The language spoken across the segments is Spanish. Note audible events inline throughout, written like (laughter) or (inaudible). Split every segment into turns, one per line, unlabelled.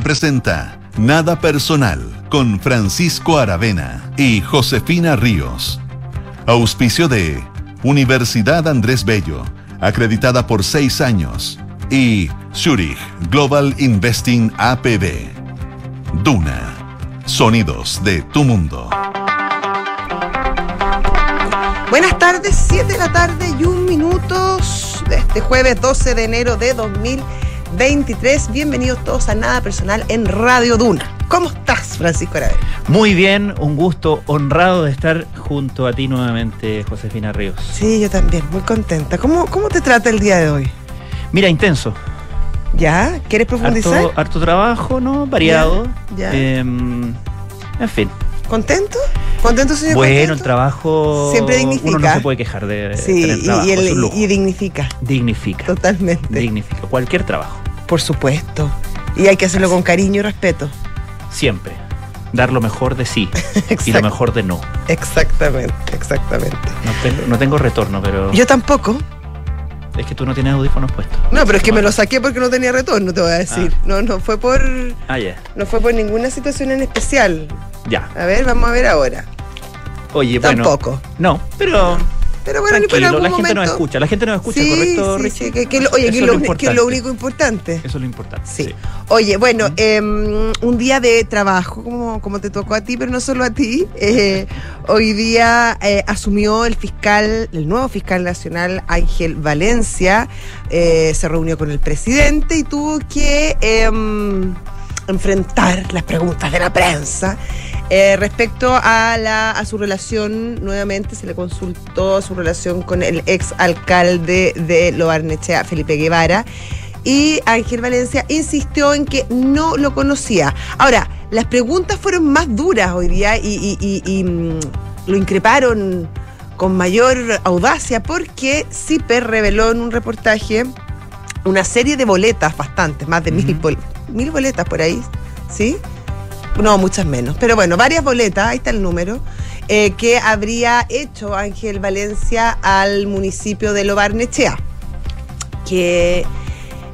Presenta Nada Personal con Francisco Aravena y Josefina Ríos. Auspicio de Universidad Andrés Bello, acreditada por seis años. Y Zurich Global Investing APB. Duna. Sonidos de tu mundo.
Buenas tardes, 7 de la tarde y un minuto de este jueves 12 de enero de 2023. Bienvenidos todos a Nada Personal en Radio Duna. ¿Cómo estás, Francisco Aravena?
Muy bien, un gusto honrado de estar junto a ti nuevamente, Josefina Ríos.
Sí, yo también, muy contenta. ¿Cómo, cómo te trata el día de hoy?
Mira, intenso.
¿Ya? ¿Quieres profundizar?
Harto, harto trabajo, ¿no? Variado.
Ya, ya.
Eh, en fin.
¿Contento? ¿Contento, señor?
Bueno,
contento?
el trabajo.
Siempre dignifica.
Uno no se puede quejar de
Sí,
tener trabajo.
y el-
es un lujo.
y dignifica,
Dignifica.
totalmente.
Dignifica. Cualquier trabajo.
Por supuesto. Y hay que hacerlo con cariño y respeto.
Siempre. Dar lo mejor de sí (laughs) y lo mejor de no.
Exactamente, exactamente.
No tengo, no tengo retorno, pero
Yo tampoco.
es que tú no tienes audífonos puestos.
No, pero es que me lo saqué porque no tenía retorno, te voy a decir. No, no fue por
Ah, ya.
no fue por ninguna situación en especial.
Ya.
A ver, vamos a ver ahora.
Oye, bueno.
Tampoco.
No, pero.
Pero bueno, algún
la gente
momento.
nos escucha. La gente nos escucha,
sí,
¿correcto,
sí,
Richie?
sí, que, que lo- oye, que,
es
lo,
lo
que es
importante.
lo único importante.
Eso es lo importante.
Sí. Oye, bueno, em, un día de trabajo, como, como te tocó a ti, pero no solo a ti. eh, hoy día eh, asumió el fiscal, el nuevo fiscal nacional, Ángel Valencia, eh, se reunió con el presidente y tuvo que em, enfrentar las preguntas de la prensa. Eh, respecto a, la, a su relación, nuevamente se le consultó su relación con el ex alcalde de Loarnechea, Felipe Guevara, y Ángel Valencia insistió en que no lo conocía. Ahora, las preguntas fueron más duras hoy día y, y- y- y, mm, lo increparon con mayor audacia porque CIPER reveló en un reportaje una serie de boletas, bastantes, más de mil, bol- mil boletas por ahí, ¿sí? No, muchas menos. Pero bueno, varias boletas, ahí está el número, eh, que habría hecho Ángel Valencia al municipio de Lobarnechea. Que.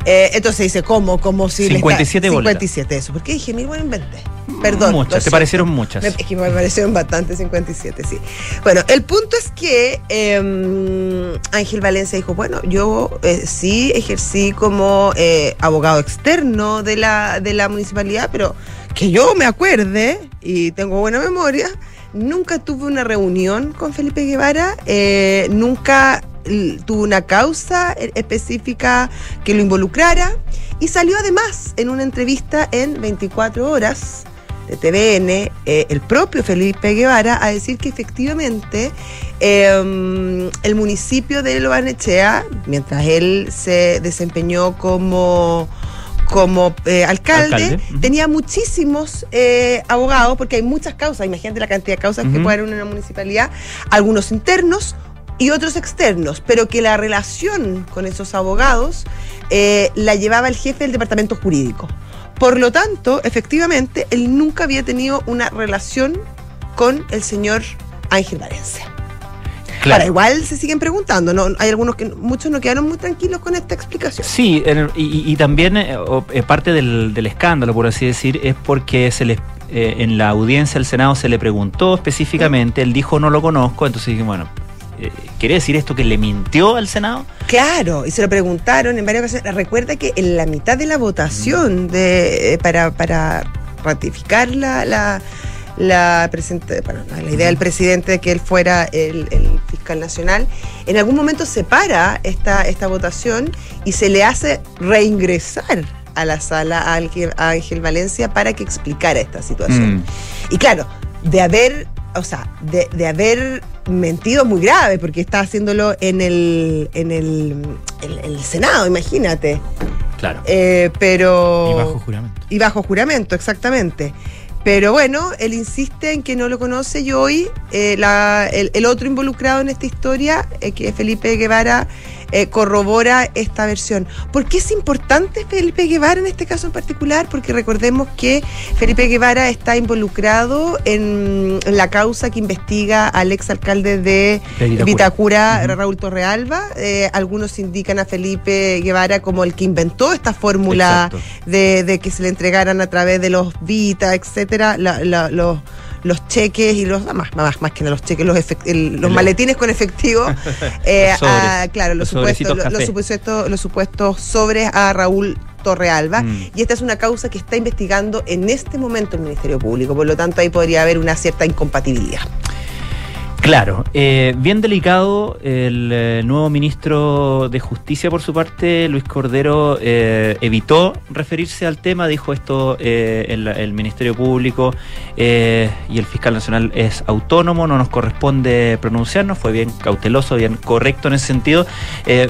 eh, entonces dice, ¿cómo? Como si. le está-
57 boletas.
57, eso. ¿Por qué dije mil? Bueno, inventé. Perdón.
Muchas, te parecieron muchas.
Me- es que me parecieron bastante 57, sí. Bueno, el punto es que eh, Ángel Valencia dijo, bueno, yo eh, sí ejercí como eh, abogado externo de la, de la municipalidad, pero que yo me acuerde y tengo buena memoria, nunca tuve una reunión con Felipe Guevara, eh, nunca tuve una causa e- específica que lo involucrara y salió además en una entrevista en 24 horas de TVN, eh, el propio Felipe Guevara, a decir que efectivamente eh, el municipio de Lobarnechea, mientras él se desempeñó como como eh, alcalde, tenía muchísimos eh, abogados, porque hay muchas causas, imagínate la cantidad de causas que puede haber en una municipalidad, algunos internos y otros externos, pero que la relación con esos abogados eh, la llevaba el jefe del departamento jurídico. Por lo tanto, efectivamente, él nunca había tenido una relación con el señor Ángel Valencia. Ahora, igual se siguen preguntando, ¿no? Hay algunos que, muchos no quedaron muy tranquilos con esta explicación.
Sí, el- y, y- también eh, eh, parte del, del escándalo, por así decir, es porque se les, eh, en la audiencia del Senado se le preguntó específicamente, él dijo no lo conozco, entonces dije, bueno, eh, ¿quiere decir esto que le mintió al Senado?
Claro, y se lo preguntaron en varias ocasiones. Recuerda que en la mitad de la votación de, eh, para, para ratificar la, la, la, presente- bueno, la- idea del presidente de que él fuera el, el fiscal nacional, en algún momento se para esta, esta votación y se le hace reingresar a la sala a Ángel, a Ángel Valencia para que explicara esta situación.
Mm.
Y claro, de haber, o sea, de, de haber mentido muy grave, porque está haciéndolo en el, en el, en el Senado, imagínate.
Claro.
Eh, pero.
y bajo juramento.
Y bajo juramento, exactamente. Pero bueno, él insiste en que no lo conoce y hoy eh, la- el, otro involucrado en esta historia, eh, que es Felipe Guevara, eh, corrobora esta versión. ¿Por qué es importante Felipe Guevara en este caso en particular? Porque recordemos que Felipe Guevara está involucrado en la causa que investiga al exalcalde de
De Vitacura.
Raúl Torrealba. Eh, algunos indican a Felipe Guevara como el que inventó esta fórmula de, de que se le entregaran a través de los Vita, etcétera, la- la- los, los cheques y los más, más, más que nada los cheques, los, efect- el- los maletines con efectivo. (laughs) eh,
Los sobres,
a- claro, los,
los
supuestos, los, supuestos, los supuestos sobres a Raúl Torrealba.
Mm.
Y esta es una causa que está investigando en este momento el Ministerio Público. Por lo tanto, ahí podría haber una cierta incompatibilidad.
Claro, eh, bien delicado el eh, nuevo ministro de Justicia por su parte, Luis Cordero, eh, evitó referirse al tema, dijo esto eh, el, el Ministerio Público y el fiscal nacional es autónomo, no nos corresponde pronunciarnos, fue bien cauteloso, bien correcto en ese sentido,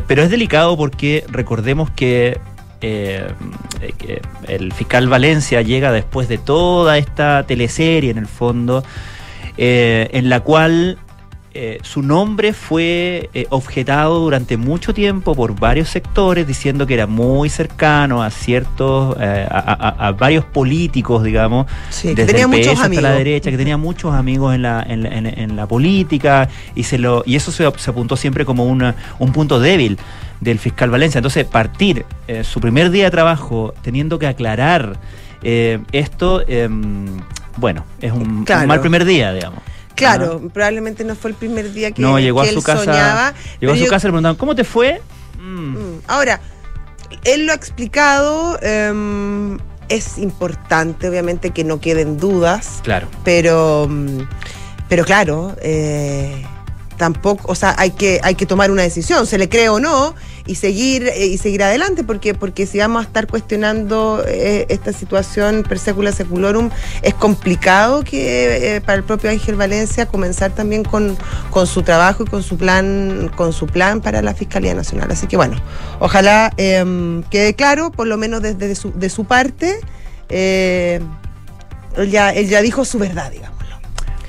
pero es delicado porque recordemos que... el fiscal Valencia llega después de toda esta teleserie en el fondo en la cual eh, su nombre fue eh, objetado durante mucho tiempo por varios sectores diciendo que era muy cercano a ciertos, eh, a, a- a varios políticos, digamos,
Sí, que
desde
tenía
el
muchos
hasta la
amigos.
derecha, que tenía muchos amigos en la, en, la- en- en la política y se lo y eso se, se apuntó siempre como una- un punto débil del fiscal Valencia. Entonces, partir eh, su primer día de trabajo teniendo que aclarar eh, esto, em, bueno, es un, mal primer día, digamos.
Claro, probablemente no fue el primer día que,
no, llegó a
que
su
él
casa.
soñaba.
llegó a su
yo-
casa y le preguntaban, ¿cómo te fue? Mm,
Mm, Ahora, él lo ha explicado. em, es importante, obviamente, que no queden dudas.
Claro.
pero mm, pero claro eh, tampoco o sea hay que hay que tomar una decisión se le cree o no y seguir eh, y seguir adelante porque porque si vamos a estar cuestionando eh, esta situación per secula seculorum es complicado que eh, para el propio Ángel Valencia comenzar también con, con su trabajo y con su plan con su plan para la Fiscalía Nacional así que bueno ojalá em, quede claro por lo menos desde su, de su parte él ya, él ya dijo su verdad, digámoslo.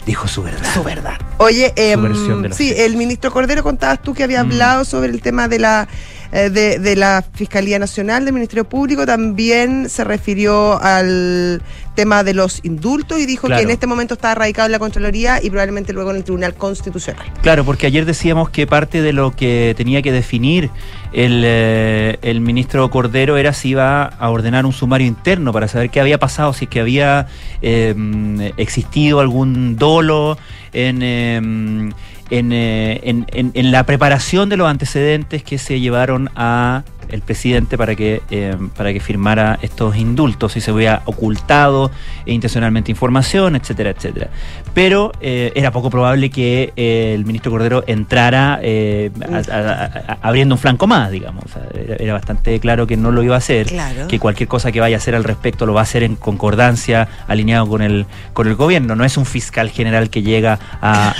Dijo su verdad.
Su verdad. Oye,
versión de los
sí,
hechos.
el ministro Cordero contabas tú que había
Mm.
hablado sobre el tema de la eh, de, de la Fiscalía Nacional, del Ministerio Público, también se refirió al tema de los indultos y dijo
Claro.
que en este momento está radicado en la Contraloría y probablemente luego en el Tribunal Constitucional.
Claro, porque ayer decíamos que parte de lo que tenía que definir el, eh, el ministro Cordero era si iba a ordenar un sumario interno para saber qué había pasado, si es que había eh, existido algún dolo en, eh, en, eh, en- en- en la preparación de los antecedentes que se llevaron a el presidente para que eh, para que firmara estos indultos si se había ocultado intencionalmente información etcétera etcétera pero eh, era poco probable que eh, el ministro Cordero entrara eh, a- a- a- abriendo un flanco más digamos O sea, era, era bastante claro que no lo iba a hacer
Claro.
que cualquier cosa que vaya a hacer al respecto lo va a hacer en concordancia alineado con el con el gobierno no es un fiscal general que llega a,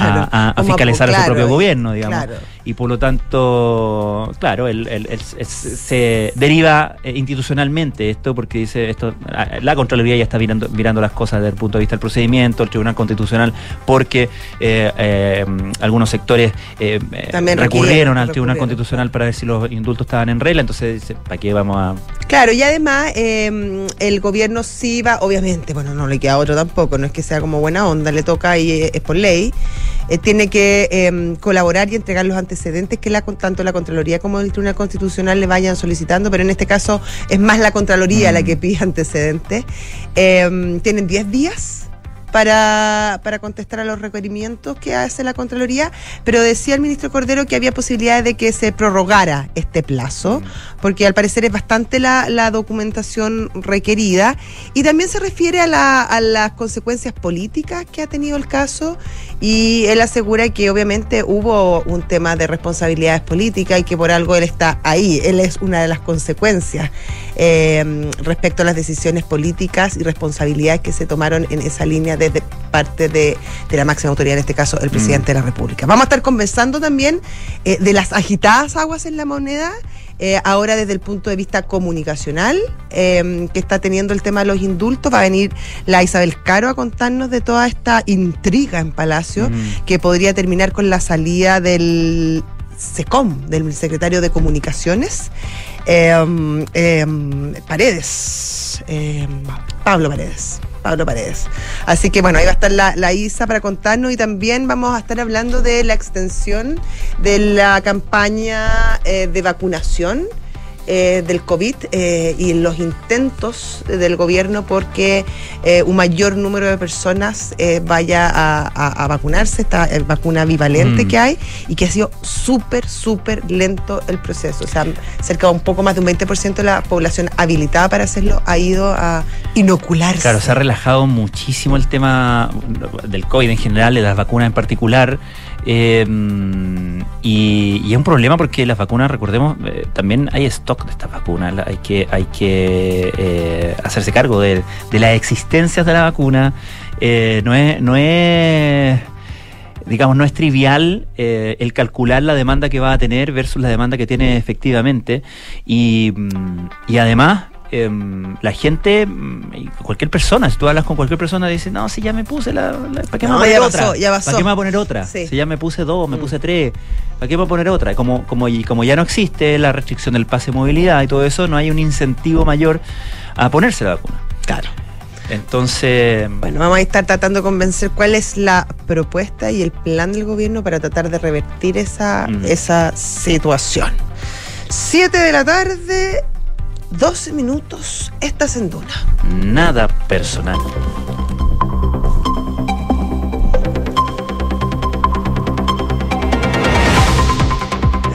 Claro.
fiscalizar a su propio gobierno digamos
claro.
Y por lo tanto, claro, el- el- el- es- se deriva eh, institucionalmente esto porque dice esto, la- la Contraloría ya está mirando, mirando las cosas desde el punto de vista del procedimiento, el Tribunal Constitucional, porque eh, eh, algunos sectores eh,
También
recurrieron al Tribunal Constitucional para ver si los indultos estaban en regla, entonces dice, ¿para qué vamos a...?
Claro, y además eh, el gobierno sí va, obviamente, bueno, no le queda otro tampoco, no es que sea como buena onda, le toca y es por ley, tiene que eh, colaborar y entregar los antecedentes que la, tanto la Contraloría como el Tribunal Constitucional le vayan solicitando, pero en este caso es más la Contraloría
Mm.
la que pide antecedentes. Eh, tienen 10 días. Para, para contestar a los requerimientos que hace la Contraloría, pero decía el ministro Cordero que había posibilidades de que se prorrogara este plazo, porque al parecer es bastante la, la documentación requerida, y también se refiere a, la- a las consecuencias políticas que ha tenido el caso, y él asegura que obviamente hubo un tema de responsabilidades políticas y que por algo él está ahí, él es una de las consecuencias eh, respecto a las decisiones políticas y responsabilidades que se tomaron en esa línea desde parte de, de la máxima autoridad, en este caso el presidente de la República. Vamos a estar conversando también eh, de las agitadas aguas en la moneda. eh, ahora desde el punto de vista comunicacional eh, que está teniendo el tema de los indultos, va a venir la Isabel Caro a contarnos de toda esta intriga en Palacio
Mm.
que podría terminar con la salida del SECOM, del secretario de Comunicaciones, eh, eh, Paredes, eh, Pablo Paredes. Pablo Paredes. Así que bueno, ahí va a estar la, la, ISA para contarnos y también vamos a estar hablando de la extensión de la campaña eh, de vacunación eh, del COVID eh, y los intentos del gobierno porque eh, un mayor número de personas eh, vaya a, a, a, vacunarse, esta vacuna bivalente mm. que hay y que ha sido súper, súper lento el proceso. O sea, cerca de un poco más de un 20% de la población habilitada para hacerlo ha ido a inocularse.
Claro, se ha relajado muchísimo el tema del COVID en general, de las vacunas en particular. Eh, y, es un problema porque las vacunas, recordemos, eh, también hay stock de estas vacunas. Hay que, hay que eh, hacerse cargo de, de, las existencias de la vacuna. Eh, no es. No es digamos, no es trivial el calcular la demanda que va a tener versus la demanda que tiene efectivamente. Y, y además, eh, la gente, cualquier persona, si tú hablas con cualquier persona, dice, no, si ya me puse la. la ¿Para qué me
no,
voy a poner
pasó?
¿Para qué me voy a poner otra? Sí. Si ya me puse dos, me mm. puse tres, ¿para qué me voy a poner otra? Como, como, como ya no existe la restricción del pase de movilidad y todo eso, no hay un incentivo mayor a ponerse la vacuna.
Claro.
Entonces.
Bueno, vamos a estar tratando de convencer cuál es la propuesta y el plan del gobierno para tratar de revertir esa, mm. esa situación. Siete de la tarde, 12 minutos, estás en Duna.
Nada personal.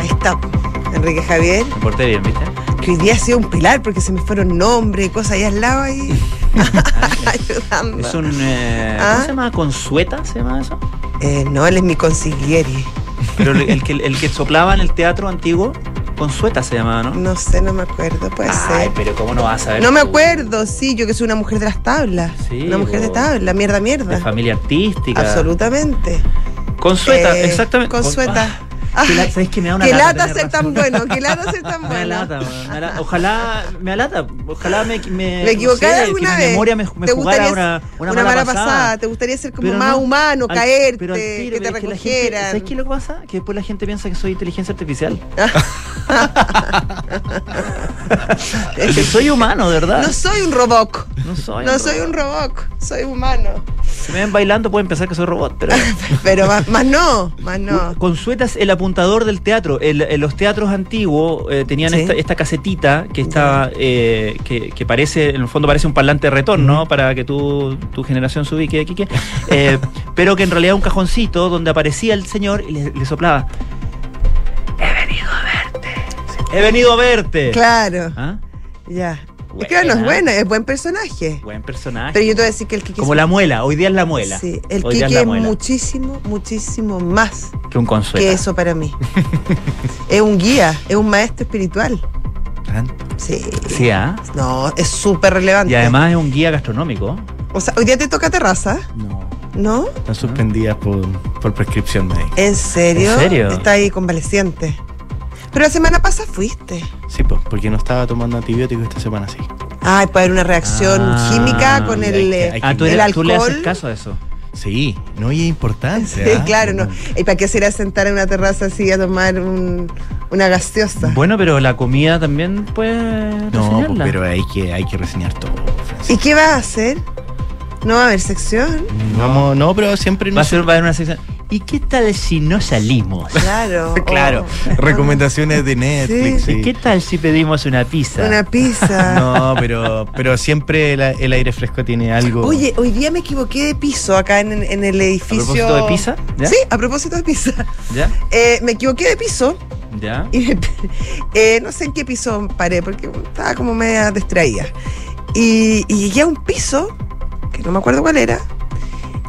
Ahí está, Enrique Javier.
Me porté bien, ¿viste?
Que hoy día ha sido un pilar porque se me fueron nombres y cosas ahí al lado ahí. (laughs) (laughs) ayudando.
Es un. Eh, ¿Ah? ¿Cómo se llama? ¿Consueta? ¿Se llama eso?
Eh, no, él es mi consiglieri.
Pero el, el, que, el que soplaba en el teatro antiguo. Consueta se llamaba, ¿no?
No sé, no me acuerdo, puede
Ay,
ser.
pero ¿cómo no vas a ver?
No me acuerdo, sí, yo que soy una mujer de las tablas.
Sí,
una mujer de tabla, mierda, mierda.
De familia artística.
Absolutamente.
Consueta, eh, exactamente.
Consueta.
La, ¿Sabes que me da una
que
lata,
lata ser tan bueno, que lata ser tan (laughs) bueno.
Me alata, me alata, ojalá me alata, ojalá me me,
me equivoqué
no sé,
alguna vez.
memoria me, me
¿Te
jugara una, una,
una
mala,
pasada. pasada. Te gustaría ser como
pero
más
no,
humano,
al,
caerte,
pero al tiro,
que te recogieran.
¿Sabes qué lo que pasa? Que después la gente piensa que soy inteligencia artificial. es (laughs) que (laughs) soy humano, de verdad.
No soy un robot.
No soy
no
un
soy
robot.
un robot, soy humano.
Si me ven bailando pueden pensar que soy robot, pero. (laughs)
pero más, más, no, más no.
Consueta es el apuntador del teatro. El, el, los teatros antiguos eh, tenían
Sí.
esta, esta casetita que está eh, que, que parece, en el fondo parece un parlante de retorno, para que tu, tu generación se ubique, Kike. Eh, (laughs) pero que en realidad un cajoncito donde aparecía el señor y le, le soplaba. He venido a verte. He venido a verte.
Claro.
¿Ah?
Ya. Es
Buena.
que no es buena, es buen personaje.
Buen personaje.
Pero yo te voy a decir que el Kike
Como
es-
la muela, hoy día es la muela.
Sí, el
Hoy la
es muchísimo, muchísimo más
que un consuelo.
que eso para mí. (laughs) es un guía, es un maestro espiritual. Sí.
Sí, ¿ah?
No, es súper relevante.
Y además es un guía gastronómico.
O sea, hoy día te toca terraza,
No.
¿no?
Están suspendidas por, por prescripción médica.
¿En serio?
¿En serio?
Está ahí convaleciente. Pero la semana pasada fuiste.
Sí, pues, porque no estaba tomando antibióticos esta semana sí.
Ay, puede haber una reacción
Ah,
química con el,
hay que- hay que-
Ah, tú,
el
eres- tú le haces caso a eso.
Sí, no, y es importante.
Sí,
¿ah?
claro, ¿no? ¿Y para qué se irá a sentar en una terraza así a tomar un- una gaseosa?
Bueno, pero la comida también puede
No, pues,
reseñarla.
pero hay que, hay que reseñar todo,
¿Y qué vas a hacer? ¿No va a haber sección?
Vamos, no, pero siempre
va, a
no
ser, va a haber una sección. ¿Y qué tal si no salimos?
Claro. (laughs)
Claro,
oh.
recomendaciones de Netflix.
Sí.
sí.
¿Y qué tal si pedimos una pizza?
Una pizza. (laughs)
No, pero, pero siempre el aire fresco tiene algo.
Oye, hoy día me equivoqué de piso acá en, en el
¿A
edificio.
propósito de pizza? ¿Ya?
Sí, a propósito de pizza.
¿Ya?
Eh, me equivoqué de piso
¿Ya?
y me- eh, no sé en qué piso paré porque estaba como media distraída. Y, y llegué a un piso, que no me acuerdo cuál era,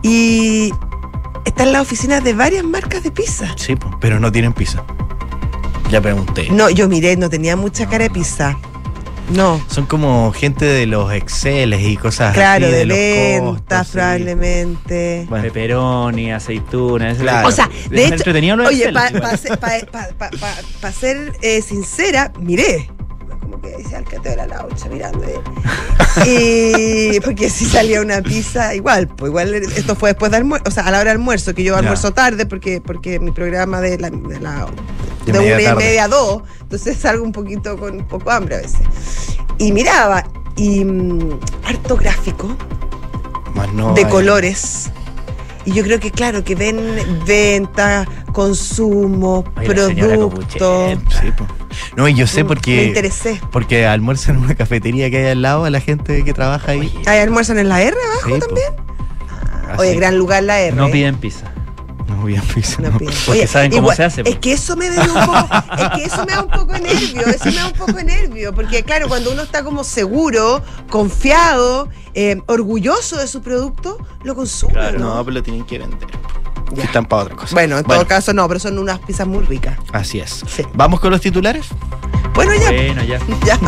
y está en la oficina de varias marcas de pizza.
Sí, pues, pero no tienen pizza. Ya pregunté.
No, yo miré, no tenía mucha cara de pizza. No.
Son como gente de los Exceles y cosas
Claro,
así.
de,
los
ventas probablemente.
Bueno,
Pepperoni, aceitunas.
Claro.
O sea, de hecho,
entretenido de
oye, para
igual.
ser eh, sincera, miré. Que decía el cateo de la laucha mirando. eh. Y porque si salía una pizza, igual, pues igual esto fue después de almuerzo, o sea, a la hora de almuerzo, que yo almuerzo tarde porque, porque mi programa de la, de la
De
una y media a dos, entonces salgo un poquito con un poco hambre a veces. Y miraba, y mm, harto gráfico,
Más no
de
hay-
colores. Y yo creo que, claro, que ven venta, consumo,
señora
producto.
Copuchenta.
Sí, po. No, y yo sé
Mm, Me
porque.
interesé.
Porque almuerzan en una cafetería que hay al lado a la gente que trabaja ahí.
¿Hay almuerzan en la R abajo
Sí, po.
también?
Así.
Oye, gran lugar la R.
No
¿eh?
piden pizza.
No a (laughs) pizza,
No
no.
piden.
Porque
Oye,
saben cómo se hace,
Es
po.
que eso me da un poco, (laughs) es que eso me da un poco de nervio, eso me da un poco de nervio, porque claro, cuando uno está como seguro, confiado, eh, orgulloso de su producto, lo consume.
Claro,
¿no?
no, pero lo tienen que vender. Que están para otra cosa.
Bueno, en todo caso no, pero son unas pizzas muy ricas.
Así es.
Sí.
¿Vamos con los titulares?
Bueno, ya,
Bueno, ya. (laughs)
ya.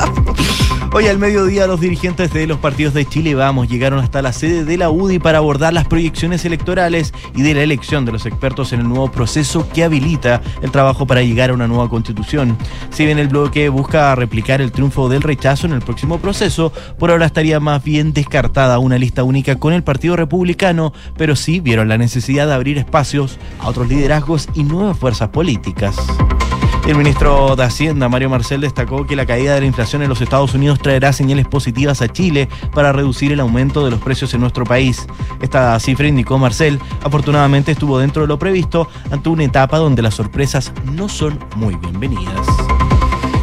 Hoy al mediodía los dirigentes de los partidos de Chile Vamos llegaron hasta la sede de la UDI para abordar las proyecciones electorales y de la elección de los expertos en el nuevo proceso que habilita el trabajo para llegar a una nueva constitución. Si bien el bloque busca replicar el triunfo del rechazo en el próximo proceso, por ahora estaría más bien descartada una lista única con el Partido Republicano, pero sí vieron la necesidad de abrir espacios a otros liderazgos y nuevas fuerzas políticas. El ministro de Hacienda, Mario Marcel, destacó que la caída de la inflación en los Estados Unidos traerá señales positivas a Chile para reducir el aumento de los precios en nuestro país. Esta cifra, indicó Marcel, afortunadamente estuvo dentro de lo previsto ante una etapa donde las sorpresas no son muy bienvenidas.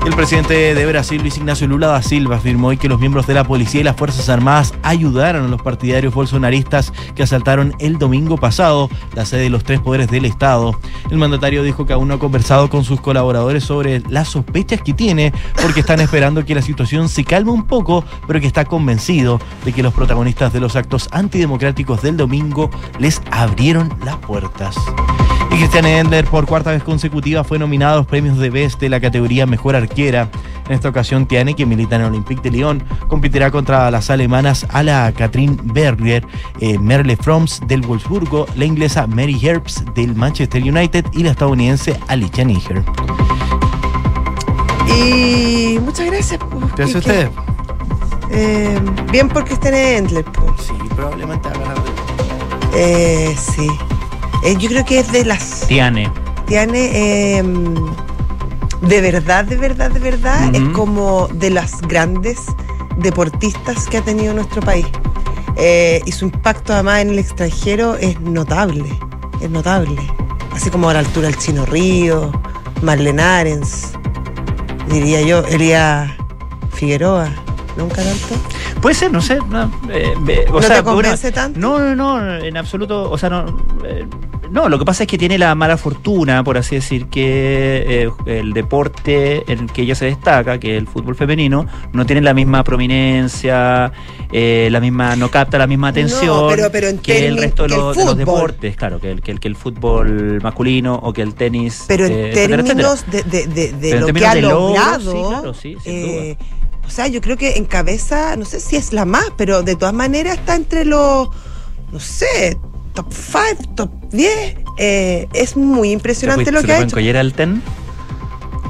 El presidente de Brasil, Luis Ignacio Lula da Silva, afirmó hoy que los miembros de la policía y las Fuerzas Armadas ayudaron a los partidarios bolsonaristas que asaltaron el domingo pasado la sede de los tres poderes del Estado. El mandatario dijo que aún no ha conversado con sus colaboradores sobre las sospechas que tiene, porque están esperando que la situación se calme un poco, pero que está convencido de que los protagonistas de los actos antidemocráticos del domingo les abrieron las puertas. Y Cristian Endler por cuarta vez consecutiva fue nominado a los premios de Best de la categoría Mejor Arquera. En esta ocasión Tiane, que milita en el Olympique de Lyon, competirá contra las alemanas Ala Katrin Berger, eh, Merle Froms del Wolfsburgo, la inglesa Mary Herbst del Manchester United y la estadounidense Alicia Niger.
Y muchas gracias. po.
¿Qué hace
¿Y
usted?
Eh, bien por Cristian Endler, po.
Sí, probablemente va a ganar.
Eh, sí. Eh, yo creo que es de las
Tiane.
Tiane, eh, de verdad, de verdad, de verdad, es como de las grandes deportistas que ha tenido nuestro país. Eh, y su impacto además en el extranjero es notable, es notable. Así como a la altura del Chino Río, Marlene Arens, diría yo, Elías Figueroa, ¿nunca tanto?
Puede ser, no sé. No, eh, eh, o
¿No
sea,
te convence tanto?
No, no, no, en absoluto. O sea, no. No, lo que pasa es que tiene la mala fortuna, por así decir, que eh, el deporte en el que ella se destaca, que es el fútbol femenino, no tiene la misma prominencia, eh, la misma, no capta la misma atención
No, pero- pero en
que el resto de los, de los
fútbol.
deportes, claro, que el, que el, que el fútbol masculino o que el tenis.
Pero en
eh, etcétera, etcétera.
términos de, de- de- de
Pero en
lo que ha logrado,
sí, claro, sí, sin
o sea, yo creo que en cabeza, no sé si es la más, pero de todas maneras está entre los, no sé, top 5, top 10. Eh, es muy impresionante
¿Se
lo que ha hecho.
collera al ten?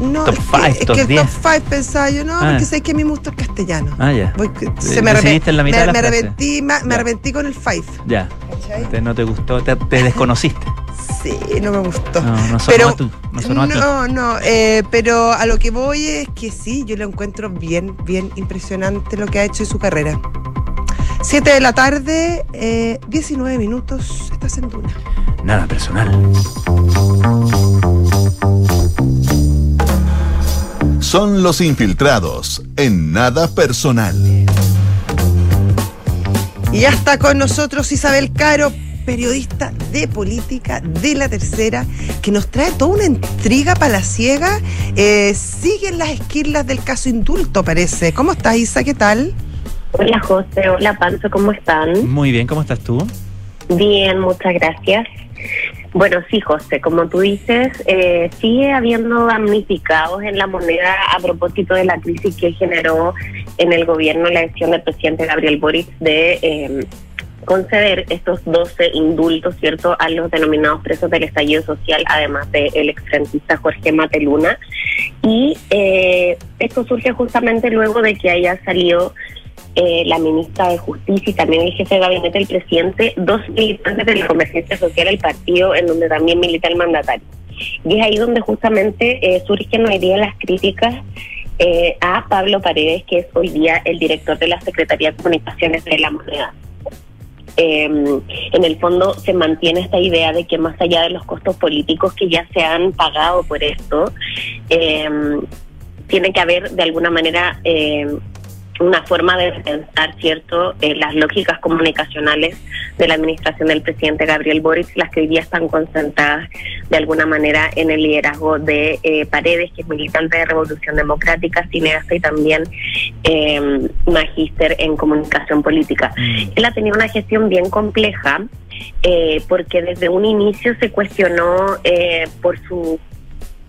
No,
top
es que-
five,
es
top
que el
10.
top 5 pensaba yo, no,
Ah.
porque sé que a mí me gusta el castellano.
Ah, ya.
Voy que-
Eh,
se me, arrepe-
decidiste en la mitad
me, me arrepentí, me, me arrepentí con el 5.
Ya. Te- no te gustó, te, te desconociste.
Sí, no me gustó.
No, no sonó
pero,
a tú, no sonó a ti.
no, no, eh, pero a lo que voy es que sí, yo lo encuentro bien, bien impresionante lo que ha hecho en su carrera. 7 de la tarde, eh, 19 minutos, estás en Duna.
Nada personal.
Son los infiltrados en nada personal.
Y ya está con nosotros Isabel Caro, periodista de política de la tercera, que nos trae toda una intriga palaciega. Eh, siguen las esquirlas del caso indulto, parece. ¿Cómo estás, Isa? ¿Qué tal?
Hola José, hola Pancho, ¿cómo están?
Muy bien, ¿cómo estás tú?
Bien, muchas gracias. Bueno, sí, José, como tú dices, eh, sigue habiendo damnificados en la moneda a propósito de la crisis que generó en el gobierno la decisión del presidente Gabriel Boric de eh, conceder estos 12 indultos, ¿cierto?, a los denominados presos del estallido social, además del exfrentista Jorge Mateluna. Y eh, esto surge justamente luego de que haya salido eh, la ministra de Justicia y también el jefe de gabinete del presidente, dos militantes de la Convergencia Social, el partido en donde también milita el mandatario. Y es ahí donde justamente eh, surgen hoy día las críticas eh, a Pablo Paredes, que es hoy día el director de la Secretaría de Comunicaciones de la Moneda. Eh, en el fondo se mantiene esta idea de que más allá de los costos políticos que ya se han pagado por esto, eh, tiene que haber de alguna manera eh, una forma de pensar, ¿cierto?, eh, las lógicas comunicacionales de la administración del presidente Gabriel Boric, las que hoy día están concentradas de alguna manera en el liderazgo de eh, Paredes, que es militante de Revolución Democrática, cineasta y también eh, magíster en comunicación política. Él ha tenido una gestión bien compleja, eh, porque desde un inicio se cuestionó eh, por su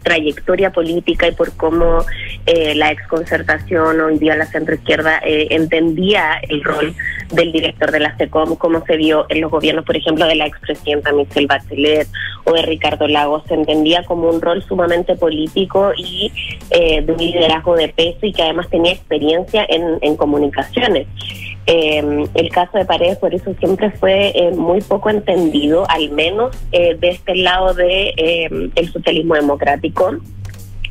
trayectoria política y por cómo eh, la exconcertación, hoy día la centroizquierda, eh, entendía el rol del director de la SECOM, cómo se vio en los gobiernos, por ejemplo, de la expresidenta Michelle Bachelet o de Ricardo Lagos, se entendía como un rol sumamente político y eh, de un liderazgo de peso y que además tenía experiencia en, en comunicaciones. Eh, el caso de Paredes por eso siempre fue eh, muy poco entendido, al menos eh, de este lado de eh, el socialismo democrático.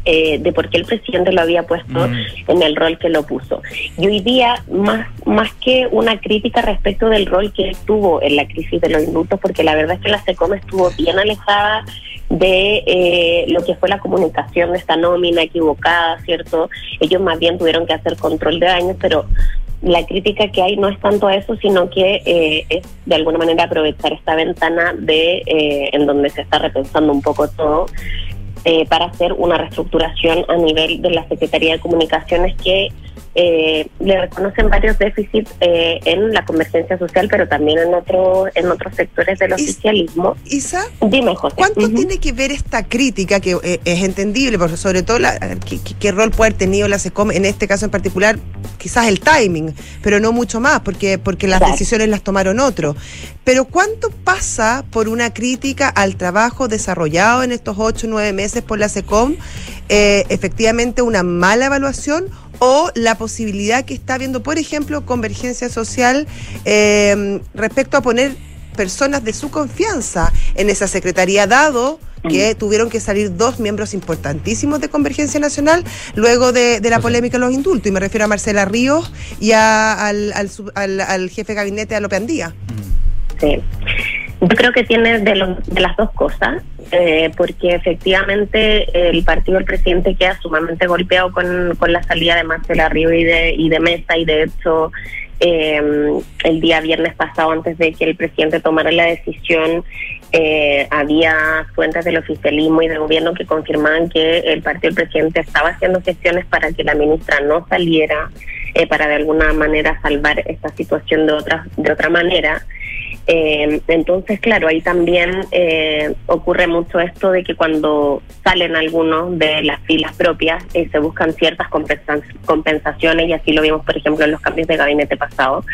eh, de por qué el presidente lo había puesto
Mm.
en el rol que lo puso. Y hoy día, más, más que una crítica respecto del rol que él tuvo en la crisis de los indultos, porque la verdad es que la SECOM estuvo bien alejada de eh, lo que fue la comunicación de esta nómina equivocada, ¿cierto? Ellos más bien tuvieron que hacer control de daños, pero la crítica que hay no es tanto a eso, sino que eh, es de alguna manera aprovechar esta ventana de eh, en donde se está repensando un poco todo eh, para hacer una reestructuración a nivel de la Secretaría de Comunicaciones que eh, le reconocen varios déficits eh, en la convergencia social, pero también en otro, en otros sectores del oficialismo.
Isa,
Dime, José.
¿Cuánto tiene que ver esta crítica, que eh, es entendible, porque sobre todo la, qué, qué- rol puede haber tenido la SECOM en este caso en particular? Quizás el timing, pero no mucho más, porque, porque las
Claro.
decisiones las tomaron otros. Pero ¿cuánto pasa por una crítica al trabajo desarrollado en estos ocho o nueve meses por la SECOM? Eh, efectivamente, una mala evaluación o la posibilidad que está viendo, por ejemplo, Convergencia Social eh, respecto a poner personas de su confianza en esa secretaría, dado que tuvieron que salir dos miembros importantísimos de Convergencia Nacional luego de, de la polémica de los indultos. Y me refiero a Marcela Ríos y a- al, al al- al jefe de gabinete, a López Andía.
Sí. Yo creo que tiene de, los- de las dos cosas, eh, porque efectivamente el partido del presidente queda sumamente golpeado con, con la salida de Marcela Río y de, y de Mesa, y de hecho eh, el día viernes pasado, antes de que el presidente tomara la decisión, eh, había fuentes del oficialismo y del gobierno que confirmaban que el partido del presidente estaba haciendo gestiones para que la ministra no saliera, eh, para de alguna manera salvar esta situación de otra, de otra manera. Eh, entonces, claro, ahí también eh, ocurre mucho esto de que cuando salen algunos de las filas propias eh, se buscan ciertas compensa- compensaciones y así lo vimos, por ejemplo, en los cambios de gabinete pasado.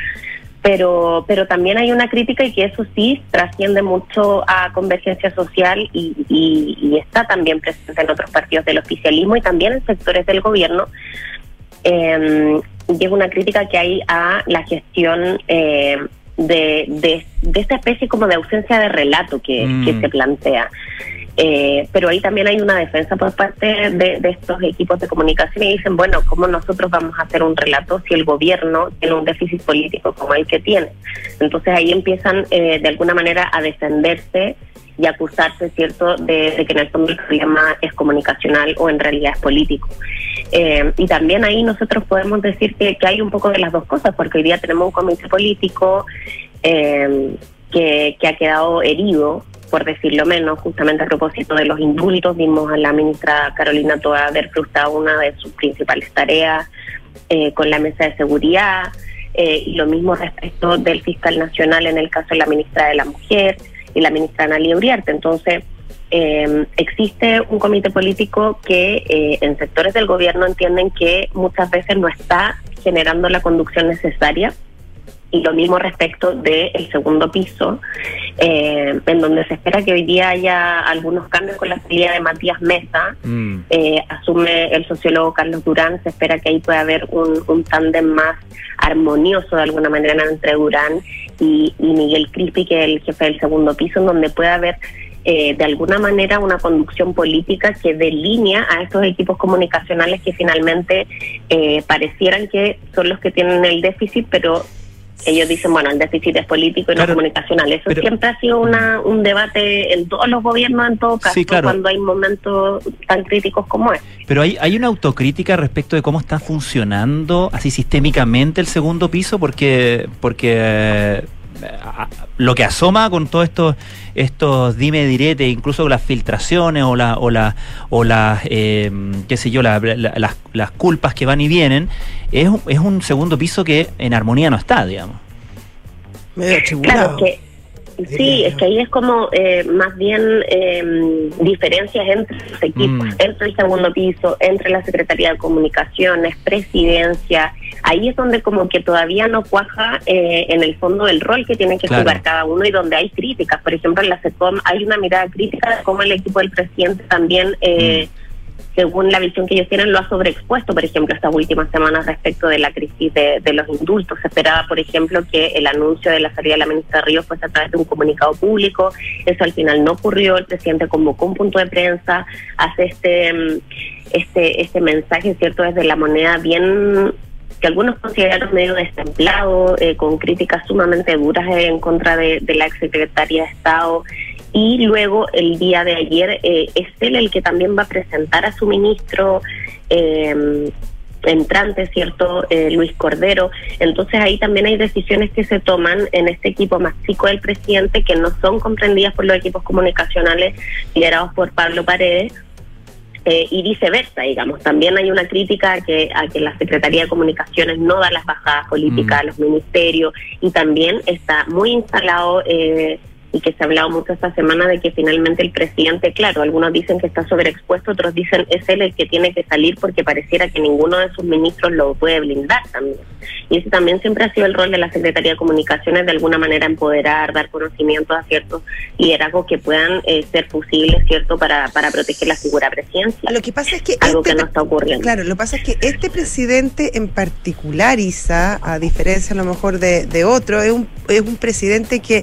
Pero, pero también hay una crítica y que eso sí trasciende mucho a convergencia social y, está también presente en otros partidos del oficialismo y también en sectores del gobierno, y es una crítica que hay a la gestión eh, de, de, de esta especie como de ausencia de relato que,
Mm.
que se plantea. Eh, pero ahí también hay una defensa por parte de, de estos equipos de comunicación y dicen, bueno, ¿cómo nosotros vamos a hacer un relato si el gobierno tiene un déficit político como el que tiene? Entonces ahí empiezan eh, de alguna manera a defenderse y acusarse, ¿cierto?, de, de que en el fondo el problema es comunicacional o en realidad es político. Eh, y también ahí nosotros podemos decir que, hay un poco de las dos cosas, porque hoy día tenemos un comité político eh, que, que ha quedado herido, por decirlo menos, justamente a propósito de los indultos. Vimos a la ministra Carolina Toa haber frustrado una de sus principales tareas eh, con la mesa de seguridad, eh, y lo mismo respecto del fiscal nacional en el caso de la ministra de la Mujer y la ministra Analia Uriarte. Entonces, eh, existe un comité político que eh, en sectores del gobierno entienden que muchas veces no está generando la conducción necesaria y lo mismo respecto del segundo piso, eh, en donde se espera que hoy día haya algunos cambios con la salida de Matías Mesa,
Mm.
eh, asume el sociólogo Carlos Durán, se espera que ahí pueda haber un, un tándem más armonioso de alguna manera entre Durán y, y Miguel Crispi, que es el jefe del segundo piso, en donde pueda haber eh, de alguna manera una conducción política que delinea a estos equipos comunicacionales que finalmente eh, parecieran que son los que tienen el déficit, pero ellos dicen, bueno, el déficit es político y no comunicacional. Eso siempre ha sido una, un debate en todos los gobiernos, en todo caso, cuando hay momentos tan críticos como este.
Pero hay, hay una autocrítica respecto de cómo está funcionando así sistémicamente el segundo piso, porque, porque lo que asoma con todos estos estos dime direte, incluso las filtraciones o la, o la, o las eh, qué sé yo, las, las culpas que van y vienen, es, es un segundo piso que en armonía no está, digamos.
claro que Sí, es que ahí es como eh, más bien eh, diferencias entre los equipos, mm. entre el segundo piso, entre la Secretaría de Comunicaciones, Presidencia. Ahí es donde como que todavía no cuaja eh, en el fondo el rol que tiene que jugar cada uno y donde hay críticas. Por ejemplo, en la SECOM hay una mirada crítica de cómo el equipo del presidente también... Eh, mm según la visión que ellos tienen, lo ha sobreexpuesto, por ejemplo, estas últimas semanas respecto de la crisis de, los indultos. Se esperaba, por ejemplo, que el anuncio de la salida de la ministra Ríos fuese a través de un comunicado público. Eso al final no ocurrió. El presidente convocó un punto de prensa, hace este, mm, este, este mensaje, ¿cierto?, desde la moneda bien que algunos consideraron medio destemplado, eh, con críticas sumamente duras en contra de, de la exsecretaria de Estado y luego el día de ayer eh, es él el que también va a presentar a su ministro eh, entrante, ¿cierto? Eh, Luis Cordero. Entonces ahí también hay decisiones que se toman en este equipo más chico del presidente que no son comprendidas por los equipos comunicacionales liderados por Pablo Paredes. y viceversa, digamos. También hay una crítica a que, a que la Secretaría de Comunicaciones no da las bajadas políticas mm. a los ministerios y también está muy instalado eh, y que se ha hablado mucho esta semana de que finalmente el presidente, claro, algunos dicen que está sobreexpuesto, otros dicen es él el que tiene que salir porque pareciera que ninguno de sus ministros lo puede blindar también. Y ese también siempre ha sido el rol de la Secretaría de Comunicaciones, de alguna manera empoderar, dar conocimiento a ciertos liderazgos que puedan eh, ser posibles, ¿cierto?, para, para proteger la figura presidencial.
Lo que pasa es que...
Algo este que no está ocurriendo.
Claro, lo que pasa es que este presidente en particular, Isa, a diferencia a lo mejor de, de otro, es un, es un presidente que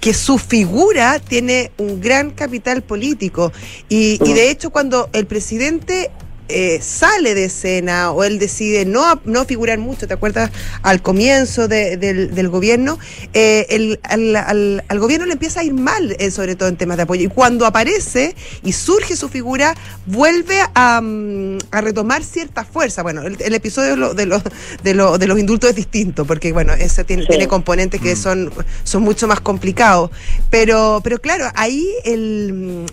que su figura tiene un gran capital político. Y, y de hecho, cuando el presidente eh, sale de escena o él decide no, no figurar mucho, ¿te acuerdas? Al comienzo del, gobierno, eh, el, al, al, gobierno le empieza a ir mal, eh, sobre todo en temas de apoyo. Y cuando aparece y surge su figura, vuelve a, mm, a retomar cierta fuerza. Bueno, el, episodio de, los, de, de los indultos es distinto, porque bueno, ese tiene, tiene componentes que mm. son, son mucho más complicados. Pero, pero claro, ahí el,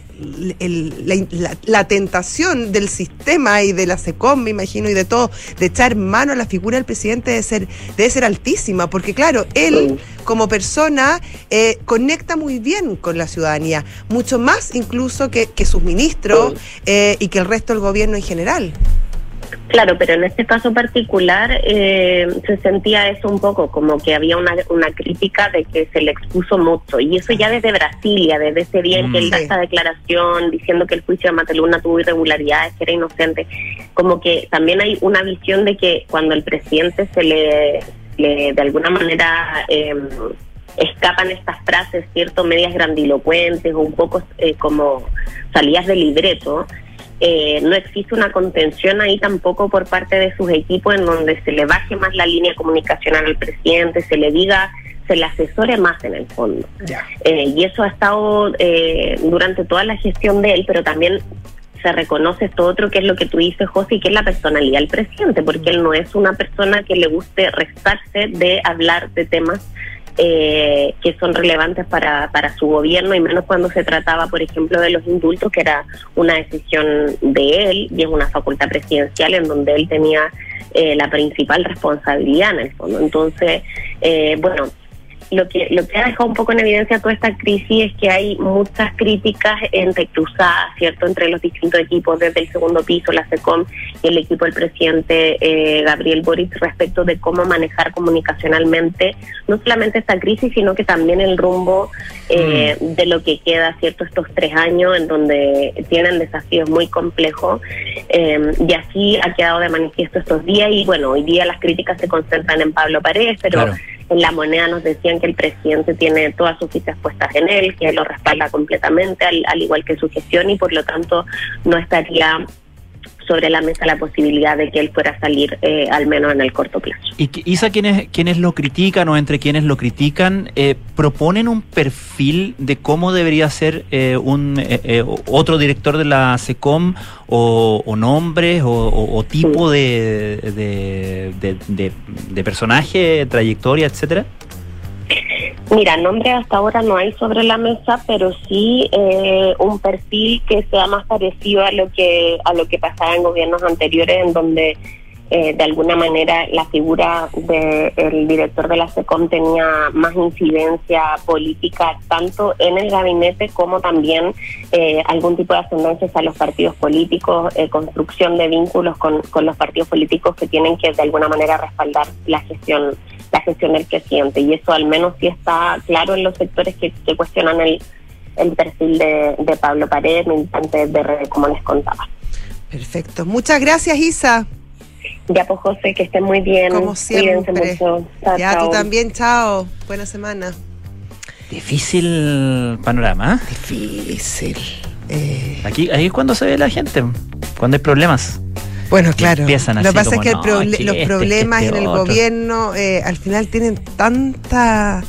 la, la tentación del sistema y de la SECOM, me imagino, y de todo, de echar mano a la figura del presidente debe ser, debe ser altísima, porque claro, él como persona eh, conecta muy bien con la ciudadanía, mucho más incluso que, que sus ministros eh, y que el resto del gobierno en general.
Claro, pero en este caso particular eh, se sentía eso un poco, como que había una, una crítica de que se le expuso mucho. Y eso ya desde Brasilia, desde ese día en que él da mm. esta declaración diciendo que el juicio de Mateluna tuvo irregularidades, que era inocente. Como que también hay una visión de que cuando el presidente se le, de alguna manera... Em, escapan estas frases, cierto, medias grandilocuentes o un poco eh, como salidas de libreto, eh, no existe una contención ahí tampoco por parte de sus equipos en donde se le baje más la línea comunicacional al presidente, se le diga, se le asesore más en el fondo. Eh, y eso ha estado eh, durante toda la gestión de él, pero también se reconoce esto otro que es lo que tú dices, José, que es la personalidad del presidente, porque él no es una persona que le guste restarse de hablar de temas eh, que son relevantes para, para su gobierno y menos cuando se trataba, por ejemplo, de los indultos, que era una decisión de él y es una facultad presidencial en donde él tenía eh, la principal responsabilidad en el fondo. Entonces, eh, bueno, lo que lo que ha dejado un poco en evidencia toda esta crisis es que hay muchas críticas entre cruzadas, ¿cierto?, entre los distintos equipos, desde el segundo piso, la SECOM y el equipo del presidente eh, Gabriel Boric respecto de cómo manejar comunicacionalmente no solamente esta crisis, sino que también el rumbo eh, mm. de lo que queda, ¿cierto?, estos tres años en donde tienen desafíos muy complejos. Eh, y así ha quedado de manifiesto estos días y bueno, hoy día las críticas se concentran en Pablo Paredes, pero En la moneda nos decían que el presidente tiene todas sus fichas puestas en él, que lo respalda completamente, al, al igual que su gestión, y por lo tanto no estaría sobre la mesa la posibilidad de que él fuera a salir, eh, al menos en el corto plazo.
Y Isa, quienes, quienes lo critican o entre quienes lo critican, eh, proponen un perfil de cómo debería ser eh, un eh, otro director de la SECOM o, o nombres o, o- o tipo de- de- de personaje, trayectoria, etcétera.
Mira, nombre hasta ahora no hay sobre la mesa, pero sí eh, un perfil que sea más parecido a lo que a lo que pasaba en gobiernos anteriores, en donde eh, de alguna manera la figura del director de la SECOM tenía más incidencia política tanto en el gabinete como también eh, algún tipo de ascendencia a los partidos políticos, eh, construcción de vínculos con, con los partidos políticos que tienen que de alguna manera respaldar la gestión la gestión del presidente y eso al menos sí está claro en los sectores que, que cuestionan el, el perfil de, de Pablo Paredes, militante de RD, como les contaba.
Perfecto. Muchas gracias, Isa.
Ya pues José, que estén muy bien.
Como siempre.
Mucho. Chao,
ya,
chao.
tú también, chao. Buena semana.
Difícil panorama. ¿eh?
Difícil. Eh,
Aquí, ahí es cuando se ve la gente, cuando hay problemas.
Bueno, claro.
empiezan
Lo que pasa es que el
no,
proble-
es que
los
este,
problemas
es que
en el
este otro.
gobierno eh, al final tienen tanta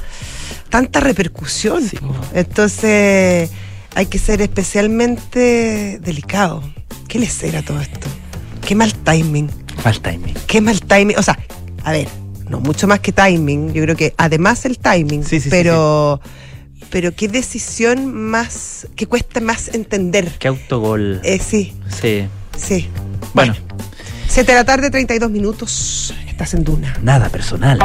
tanta repercusión.
Sí.
Entonces hay que ser especialmente delicado. ¿Qué le será todo esto? Qué mal timing.
Falta timing.
Qué mal timing. O sea, a ver, no mucho más que timing. Yo creo que además el timing.
Sí, sí, sí,
pero, pero qué decisión más, que cuesta más entender.
Qué autogol.
Eh, sí,
Sí.
sí.
Bueno,
7 de la tarde, 32 minutos. Estás en Duna.
nada personal.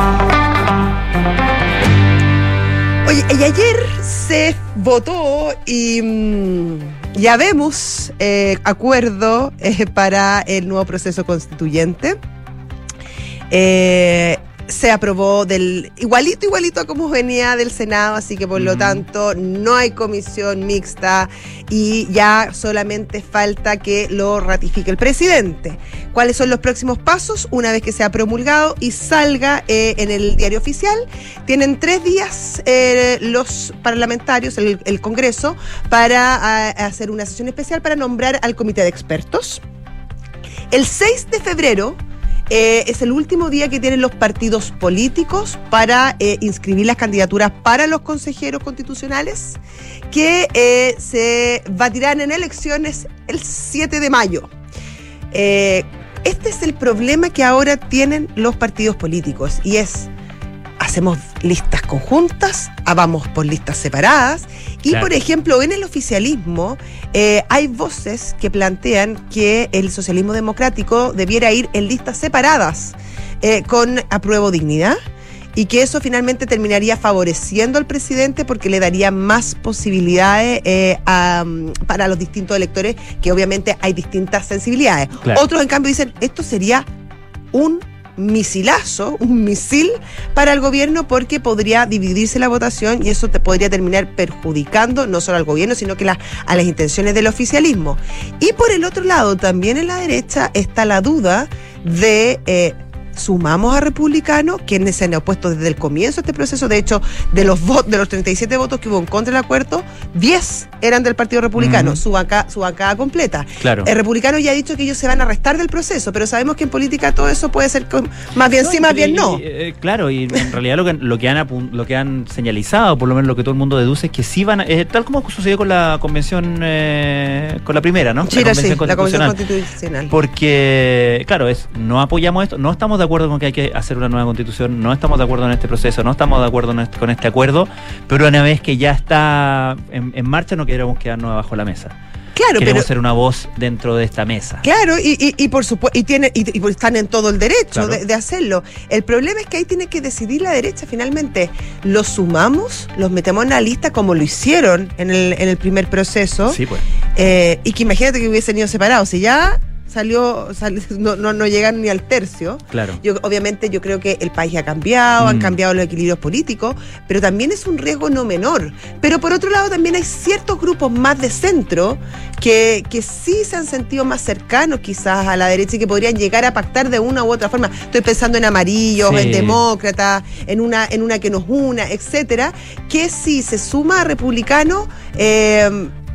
Oye, y ayer se votó y mm, ya vemos eh, acuerdo eh, para el nuevo proceso constituyente. Eh, se aprobó del igualito, igualito a como venía del Senado, así que por lo tanto no hay comisión mixta y ya solamente falta que lo ratifique el presidente. ¿Cuáles son los próximos pasos? Una vez que sea promulgado y salga eh, en el diario oficial, tienen tres días eh, los parlamentarios, el, el Congreso, para ah, hacer una sesión especial para nombrar al comité de expertos. El 6 de febrero eh, es el último día que tienen los partidos políticos para eh, inscribir las candidaturas para los consejeros constitucionales, que eh, se batirán en elecciones el 7 de mayo. Este es el problema que ahora tienen los partidos políticos y es hacemos listas conjuntas, ah, vamos por listas separadas y
Claro.
por ejemplo en el oficialismo eh, hay voces que plantean que el socialismo democrático debiera ir en listas separadas eh, con apruebo dignidad y que eso finalmente terminaría favoreciendo al presidente porque le daría más posibilidades eh, a, mm, para los distintos electores, que obviamente hay distintas sensibilidades.
Claro.
Otros, en cambio, dicen, esto sería un misilazo, un misil para el gobierno porque podría dividirse la votación y eso te podría terminar perjudicando no solo al gobierno, sino que a las intenciones del oficialismo. Y por el otro lado, también en la derecha está la duda de... eh, sumamos a republicanos, quienes se han opuesto desde el comienzo a este proceso. De hecho, de los votos, de los 37 votos que hubo en contra del acuerdo, 10 eran del Partido Republicano, su, banca, su bancada completa.
Claro.
El republicano ya ha dicho que ellos se van a restar del proceso, pero sabemos que en política todo eso puede ser con- más bien sí, más
y-
bien no.
y, eh, claro, y en realidad lo que, lo, que han, lo que han señalizado, por lo menos lo que todo el mundo deduce, es que sí van a, eh, tal como sucedió con la convención, eh, con la primera, ¿no?
Sí,
la
sí, la Convención
Constitucional.
Constitucional.
Porque, claro, es no apoyamos esto, no estamos de acuerdo con que hay que hacer una nueva constitución, no estamos de acuerdo en este proceso, no estamos de acuerdo este- con este acuerdo, pero una vez que ya está en, en marcha no queremos quedarnos abajo la mesa.
claro,
queremos
pero
ser una voz dentro de esta mesa.
Claro, y, y, y por supuesto, y, tiene, y, y están en todo el derecho
Claro.
de, de hacerlo. El problema es que ahí tiene que decidir la derecha finalmente. ¿Los sumamos? ¿Los metemos en la lista como lo hicieron en el, en el primer proceso?
Sí, pues.
Eh, y que imagínate que hubiesen ido separados. Si ya salió, sal- (laughs) no, no, no llegan ni al tercio.
Claro.
Yo, obviamente yo creo que el país ha cambiado, han
Mm.
cambiado los equilibrios políticos, pero también es un riesgo no menor. Pero por otro lado también hay ciertos grupos más de centro que, que sí se han sentido más cercanos quizás a la derecha y que podrían llegar a pactar de una u otra forma. Estoy pensando en amarillos,
Sí.
en demócratas, en una, en una que nos una, etcétera, que si se suma a republicano, eh,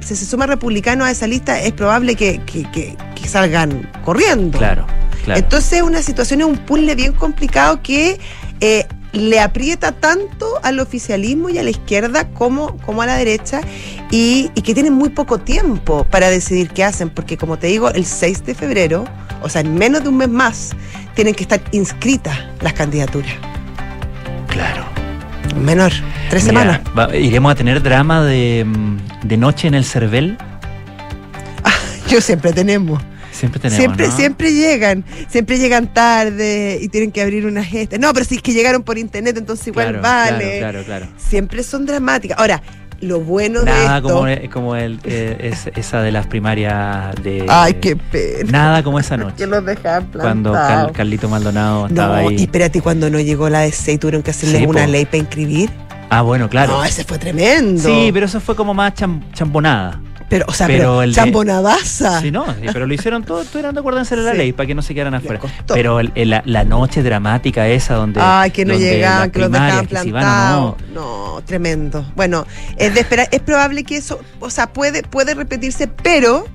si se suma republicano a esa lista, es probable que, que- que- que salgan corriendo.
Claro, claro.
Entonces, una situación es un puzzle bien complicado que eh, le aprieta tanto al oficialismo y a la izquierda como, como a la derecha y, y que tienen muy poco tiempo para decidir qué hacen, porque como te digo, el 6 de febrero, o sea, en menos de un mes más, tienen que estar inscritas las candidaturas.
claro.
Menor, tres
Mira,
semanas.
va- iremos a tener drama de, mm, de noche en el Cervel.
Yo siempre tenemos.
Siempre tenemos.
siempre,
¿no?
siempre llegan, siempre llegan tarde y tienen que abrir una gesta. No, pero si es que llegaron por internet, entonces igual
Claro,
vale.
Claro, claro, claro.
siempre son dramáticas. Ahora, lo bueno de
Nada
esto.
como, como el, eh, es- esa de las primarias de.
Ay, qué pena.
Nada como esa (laughs)
Que
noche.
los dejaban
Cuando Car-. Carlito Maldonado
No,
estaba
y
ahí.
espérate, cuando no llegó la DC y tuvieron que hacerle
Sí,
una
po.
ley para inscribir.
Ah, bueno, claro.
No, ese fue tremendo.
Sí, pero eso fue como más cham- chambonada.
Pero, o sea,
pero
pero, chambonadaza.
Sí, no, sí, pero lo hicieron todo, estuvieron de acuerdo en hacer la
Sí.
ley para que no se quedaran afuera. Pero el- el- la, la noche dramática esa donde.
Ay, que no llegaban, que los dejaban
no.
plantados. No, tremendo. Bueno, es de esperar, es probable que eso, o sea, puede, puede repetirse, pero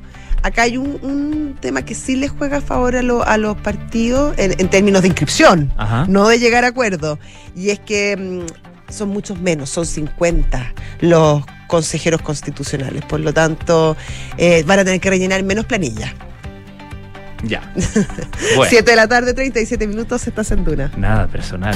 acá hay un, un tema que sí les juega a favor a, lo- a los partidos en, en términos de inscripción,
Ajá.
no de llegar a acuerdo. Y es que mm, son muchos menos, son 50 los consejeros constitucionales. Por lo tanto, eh, van a tener que rellenar menos planillas.
Ya. (laughs) Bueno,
7 de la tarde, 37 minutos, estás en Duna.
nada personal.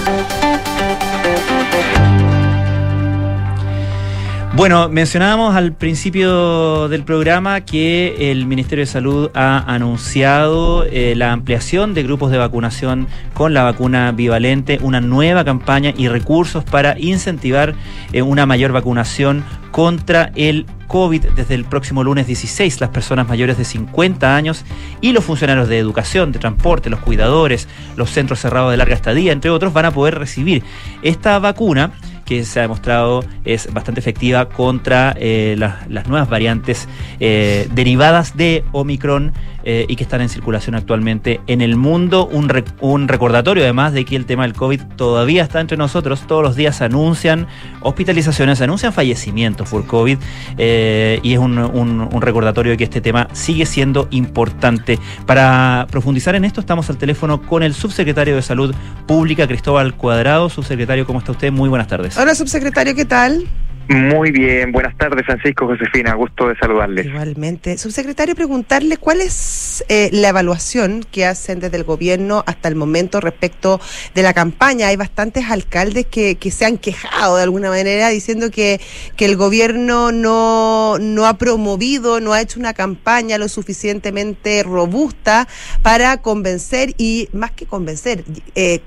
Bueno, mencionábamos al principio del programa que el Ministerio de Salud ha anunciado eh, la ampliación de grupos de vacunación con la vacuna bivalente, una nueva campaña y recursos para incentivar eh, una mayor vacunación contra el COVID desde el próximo lunes 16. Las personas mayores de 50 años y los funcionarios de educación, de transporte, los cuidadores, los centros cerrados de larga estadía, entre otros, van a poder recibir esta vacuna que se ha demostrado es bastante efectiva contra eh, las, nuevas variantes eh, derivadas de Omicron eh, y que están en circulación actualmente en el mundo. Un, un recordatorio además de que el tema del COVID todavía está entre nosotros. Todos los días se anuncian hospitalizaciones, se anuncian fallecimientos por COVID eh, y es un- un recordatorio de que este tema sigue siendo importante. Para profundizar en esto estamos al teléfono con el subsecretario de Salud Pública, Cristóbal Cuadrado. Subsecretario, ¿cómo está usted? Muy buenas tardes.
Hola, subsecretario, ¿qué tal?
Muy bien, buenas tardes Francisco, Josefina, gusto de saludarles.
Igualmente. Subsecretario, preguntarle cuál es eh, la evaluación que hacen desde el gobierno hasta el momento respecto de la campaña. Hay bastantes alcaldes que, que se han quejado de alguna manera diciendo que, que el gobierno no, no ha promovido, no ha hecho una campaña lo suficientemente robusta para convencer y, más que convencer, eh,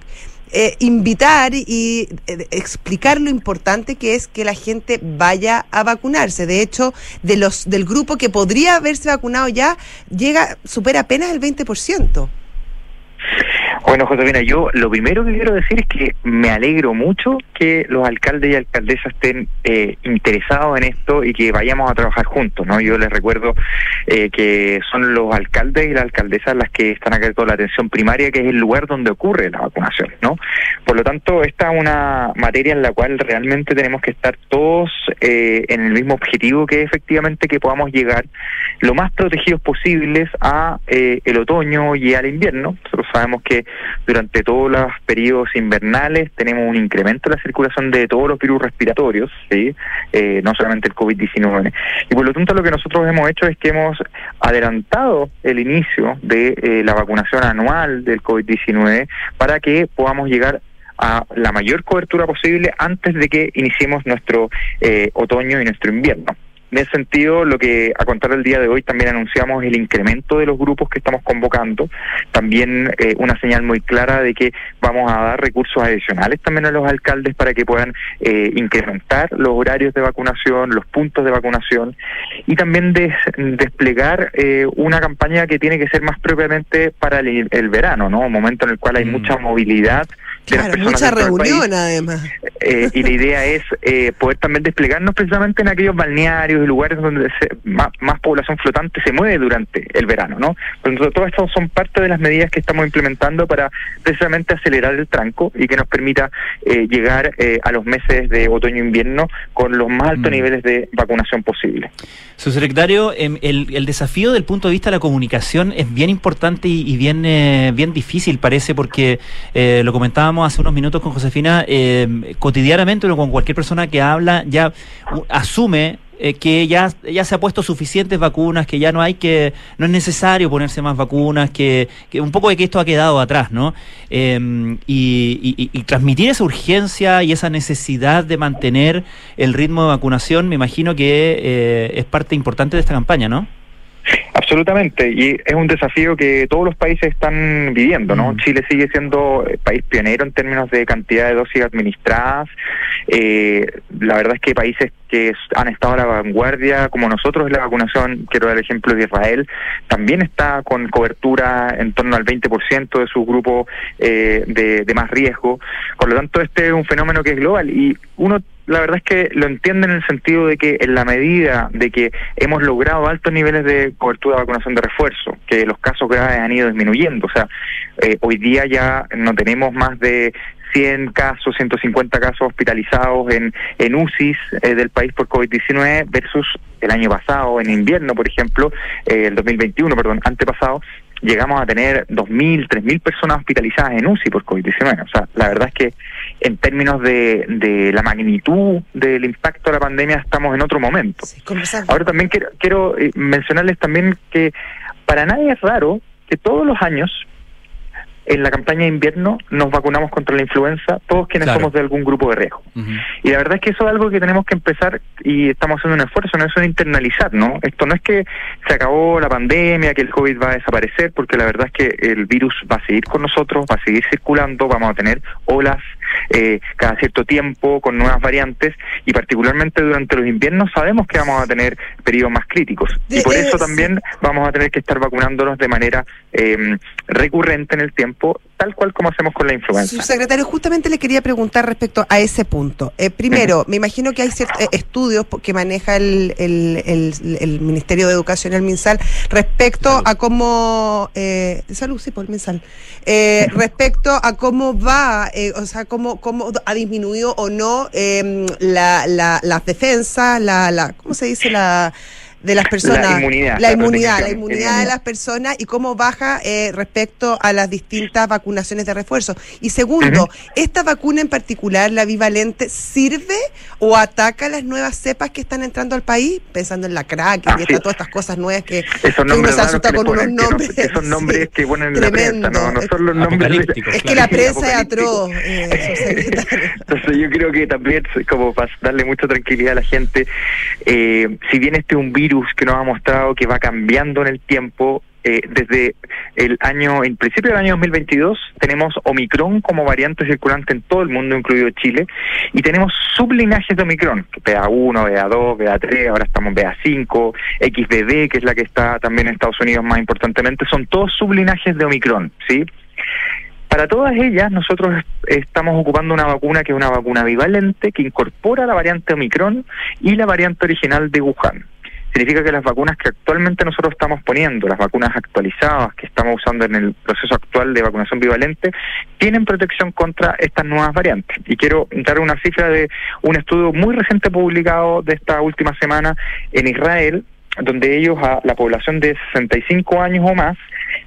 eh, invitar y eh, explicar lo importante que es que la gente vaya a vacunarse. De hecho, de los del grupo que podría haberse vacunado ya, llega, supera apenas el 20%.
Bueno, Josefina, yo lo primero que quiero decir es que me alegro mucho que los alcaldes y alcaldesas estén eh, interesados en esto y que vayamos a trabajar juntos, ¿no? Yo les recuerdo eh, que son los alcaldes y las alcaldesas las que están acá con la atención primaria, que es el lugar donde ocurre la vacunación, ¿no? Por lo tanto, esta es una materia en la cual realmente tenemos que estar todos eh, en el mismo objetivo, que efectivamente que podamos llegar lo más protegidos posibles a eh, el otoño y al invierno. Nosotros sabemos que durante todos los periodos invernales tenemos un incremento en la circulación de todos los virus respiratorios, ¿sí? Eh, no solamente el COVID-19. Y por lo tanto lo que nosotros hemos hecho es que hemos adelantado el inicio de eh, la vacunación anual del COVID-19 para que podamos llegar a la mayor cobertura posible antes de que iniciemos nuestro eh, otoño y nuestro invierno. En ese sentido, lo que a contar el día de hoy también anunciamos el incremento de los grupos que estamos convocando, también eh, una señal muy clara de que vamos a dar recursos adicionales también a los alcaldes para que puedan eh, incrementar los horarios de vacunación, los puntos de vacunación y también desplegar eh, una campaña que tiene que ser más propiamente para el, verano, ¿no? Un momento en el cual hay mm. mucha movilidad
Claro, mucha reunión además.
Eh, y la idea es eh, poder también desplegarnos precisamente en aquellos balnearios y lugares donde más, población flotante se mueve durante el verano, ¿no? Entonces, todo esto son parte de las medidas que estamos implementando para precisamente acelerar el tranco y que nos permita eh, llegar a los meses de otoño-invierno con los más altos mm. niveles de vacunación posible.
Subsecretario, em, el, el desafío del punto de vista de la comunicación es bien importante y, bien, bien difícil, parece, porque lo comentábamos hace unos minutos con Josefina, eh, cotidianamente o con cualquier persona que habla ya asume eh, que ya, ya se ha puesto suficientes vacunas, que ya no hay que, no es necesario ponerse más vacunas, que, un poco de que esto ha quedado atrás, ¿no? Em, y, transmitir esa urgencia y esa necesidad de mantener el ritmo de vacunación, me imagino que eh, es parte importante de esta campaña, ¿no?
Absolutamente, y es un desafío que todos los países están viviendo, ¿no? Mm. Chile sigue siendo eh, país pionero en términos de cantidad de dosis administradas. Eh, la verdad es que países que han estado a la vanguardia, como nosotros en la vacunación, quiero dar el ejemplo de Israel, también está con cobertura en torno al 20% de su grupo eh, de, de más riesgo. Por lo tanto, este es un fenómeno que es global y uno la verdad es que lo entiende en el sentido de que en la medida de que hemos logrado altos niveles de cobertura de vacunación de refuerzo, que los casos graves han ido disminuyendo, o sea, eh, hoy día ya no tenemos más de 100 casos, 150 casos hospitalizados en, en UCIs eh, del país por COVID-19 versus el año pasado, en invierno, por ejemplo, eh, el 2021, perdón, antepasado, llegamos a tener 2.000, 3.000 personas hospitalizadas en UCI por COVID-19. O sea, la verdad es que en términos de, de la magnitud del impacto de la pandemia estamos en otro momento. Ahora también quiero, quiero eh, mencionarles también que para nadie es raro que todos los años en la campaña de invierno nos vacunamos contra la influenza, todos quienes somos de algún grupo de riesgo. Y la verdad es que eso es algo que tenemos que empezar y estamos haciendo un esfuerzo, no es un internalizar, ¿no? Esto no es que se acabó la pandemia, que el COVID va a desaparecer, porque la verdad es que el virus va a seguir con nosotros, va a seguir circulando, vamos a tener olas eh, cada cierto tiempo con nuevas variantes y particularmente durante los inviernos sabemos que vamos a tener periodos más críticos. Y por eso también vamos a tener que estar vacunándonos de manera eh, recurrente en el tiempo tal cual como hacemos con la influenza.
Secretario, justamente le quería preguntar respecto a ese punto. Eh, primero, me imagino que hay ciertos eh, estudios que maneja el, el, Ministerio de Educación, el MinSal, respecto a cómo... Eh, salud, sí, por el MinSal. Eh, respecto a cómo va, o sea, cómo, cómo ha disminuido o no em, la, la, las defensas, la, la, ¿cómo se dice? La de las personas.
La inmunidad.
La, inmunidad, la inmunidad de las personas y cómo baja eh, respecto a las distintas vacunaciones de refuerzo. Y segundo, ¿esta vacuna en particular, la bivalente, sirve o ataca las nuevas cepas que están entrando al país? Pensando en la crack y todas estas cosas nuevas que,
esos uno se asusta con unos nombres. Que esos (laughs) nombres que ponen en la prensa, no, no son los nombres.
Es que la prensa es atroz. (laughs)
Eh, Entonces yo creo que también, como para darle mucha tranquilidad a la gente, eh, si bien este es un virus, que nos ha mostrado que va cambiando en el tiempo. Eh, desde el año, en principio del año 2022, tenemos Omicron como variante circulante en todo el mundo, incluido Chile, y tenemos sublinajes de Omicron, BA1, BA2, BA3, ahora estamos BA5, XBB, que es la que está también en Estados Unidos más importantemente, son todos sublinajes de Omicron, ¿sí? Para todas ellas, nosotros estamos ocupando una vacuna que es una vacuna bivalente que incorpora la variante Omicron y la variante original de Wuhan significa que las vacunas que actualmente nosotros estamos poniendo, las vacunas actualizadas que estamos usando en el proceso actual de vacunación bivalente, tienen protección contra estas nuevas variantes. Y quiero dar una cifra de un estudio muy reciente publicado de esta última semana en Israel, donde ellos a la población de 65 años o más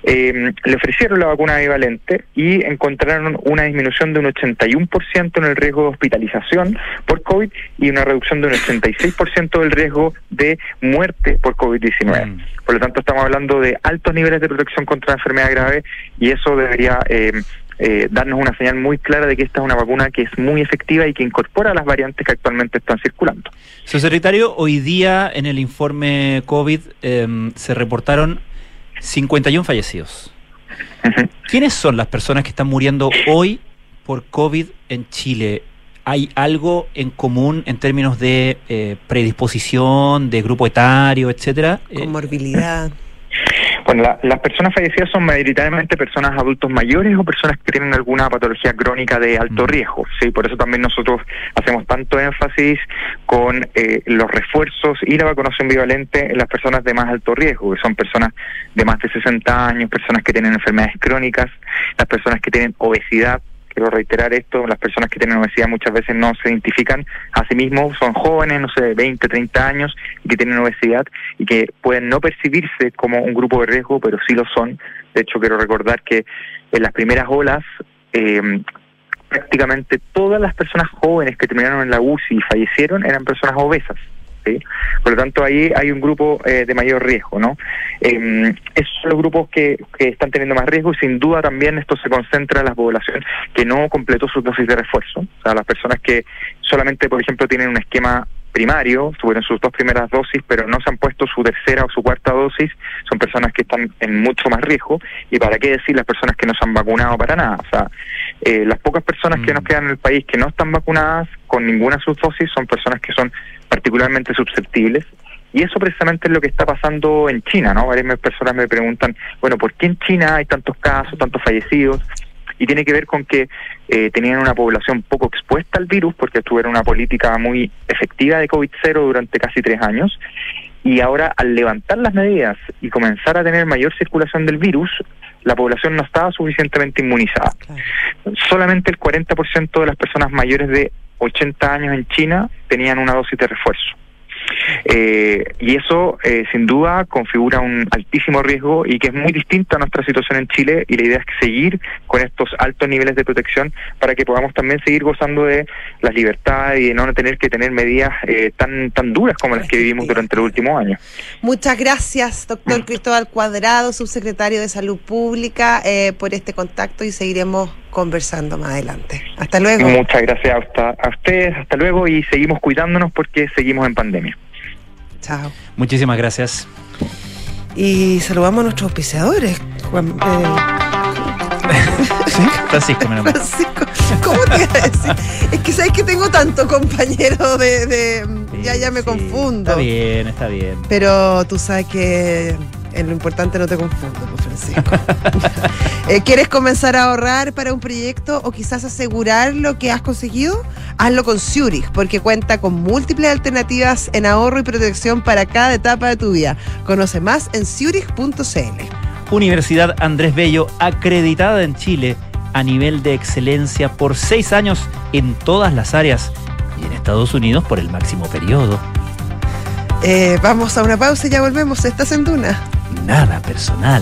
eh, le ofrecieron la vacuna bivalente y encontraron una disminución de un 81% en el riesgo de hospitalización por COVID y una reducción de un 86% del riesgo de muerte por COVID-19. Mm. Por lo tanto, estamos hablando de altos niveles de protección contra la enfermedad grave y eso debería... Eh, eh, darnos una señal muy clara de que esta es una vacuna que es muy efectiva y que incorpora las variantes que actualmente están circulando.
Secretario, hoy día en el informe COVID em, se reportaron 51 fallecidos. ¿Quiénes son las personas que están muriendo hoy por COVID en Chile? ¿Hay algo en común en términos de eh, predisposición, de grupo etario, etcétera?
Eh, Comorbilidad. (laughs)
Bueno, las personas fallecidas son mayoritariamente personas adultos mayores o personas que tienen alguna patología crónica de alto mm. riesgo. Sí, por eso también nosotros hacemos tanto énfasis con eh, los refuerzos y la vacunación bivalente en las personas de más alto riesgo, que son personas de más de 60 años, personas que tienen enfermedades crónicas, las personas que tienen obesidad, quiero reiterar esto, las personas que tienen obesidad muchas veces no se identifican a sí mismos, son jóvenes, no sé, 20, 30 años, que tienen obesidad y que pueden no percibirse como un grupo de riesgo, pero sí lo son. De hecho, quiero recordar que en las primeras olas, eh, prácticamente todas las personas jóvenes que terminaron en la UCI y fallecieron eran personas obesas. Por lo tanto, ahí hay un grupo eh, de mayor riesgo, ¿no? Eh, esos son los grupos que, que están teniendo más riesgo y sin duda también esto se concentra en la población que no completó su dosis de refuerzo, o sea, las personas que solamente, por ejemplo, tienen un esquema primario, tuvieron sus dos primeras dosis, pero no se han puesto su tercera o su cuarta dosis, son personas que están en mucho más riesgo. Y para qué decir las personas que no se han vacunado para nada. O sea, eh, las pocas personas que nos mm. quedan en el país que no están vacunadas con ninguna de sus dosis son personas que son particularmente susceptibles. Y eso precisamente es lo que está pasando en China, ¿no? Varias personas me preguntan, bueno, ¿por qué en China hay tantos casos, tantos fallecidos? Y tiene que ver con que eh, tenían una población poco expuesta al virus porque tuvieron una política muy efectiva de COVID-0 durante casi tres años y ahora al levantar las medidas y comenzar a tener mayor circulación del virus, la población no estaba suficientemente inmunizada. Solamente el 40% de las personas mayores de 80 años en China tenían una dosis de refuerzo. Eh, y eso, eh, sin duda, configura un altísimo riesgo y que es muy distinto a nuestra situación en Chile. Y la idea es seguir con estos altos niveles de protección para que podamos también seguir gozando de las libertades y de no tener que tener medidas eh, tan tan duras como las que vivimos durante los últimos años.
Muchas gracias, doctor Cristóbal Cuadrado, subsecretario de Salud Pública, por este contacto y seguiremos conversando más adelante. Hasta luego.
Muchas gracias a, a ustedes, hasta luego y seguimos cuidándonos porque seguimos en pandemia.
Chao.
Muchísimas gracias.
Y saludamos a nuestros auspiciadores. Juan, eh... (laughs)
¿Sí? Francisco,
Francisco, ¿cómo te iba a decir? Es que sabes que tengo tanto compañero de. de... ya, ya me confundo.
Está bien, está bien.
Pero tú sabes que en lo importante no te confundo, pues, Francisco. (laughs) Eh, ¿Quieres comenzar a ahorrar para un proyecto o quizás asegurar lo que has conseguido? Hazlo con Zurich, porque cuenta con múltiples alternativas en ahorro y protección para cada etapa de tu vida. Conoce más en zurich.cl.
Universidad Andrés Bello, acreditada en Chile a nivel de excelencia por seis años en todas las áreas y en Estados Unidos por el máximo periodo.
Eh, vamos a una pausa y ya volvemos. Estás en Duna
nada personal.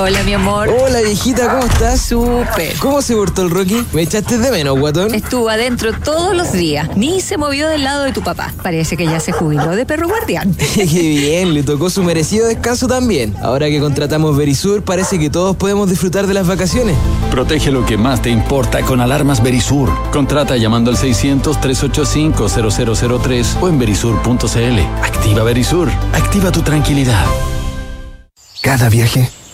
Hola, mi amor.
Hola, viejita, ¿cómo estás?
Súper.
¿Cómo se portó el Rocky? ¿Me echaste de menos, guatón?
Estuvo adentro todos los días. Ni se movió del lado de tu papá. Parece que ya se jubiló de perro guardián. (laughs)
Qué bien, le tocó su merecido descanso también. Ahora que contratamos Verisur, parece que todos podemos disfrutar de las vacaciones.
Protege lo que más te importa con alarmas Verisur. Contrata llamando al 600-385-0003 o en verisur.cl. Activa Verisur. Activa tu tranquilidad.
Cada viaje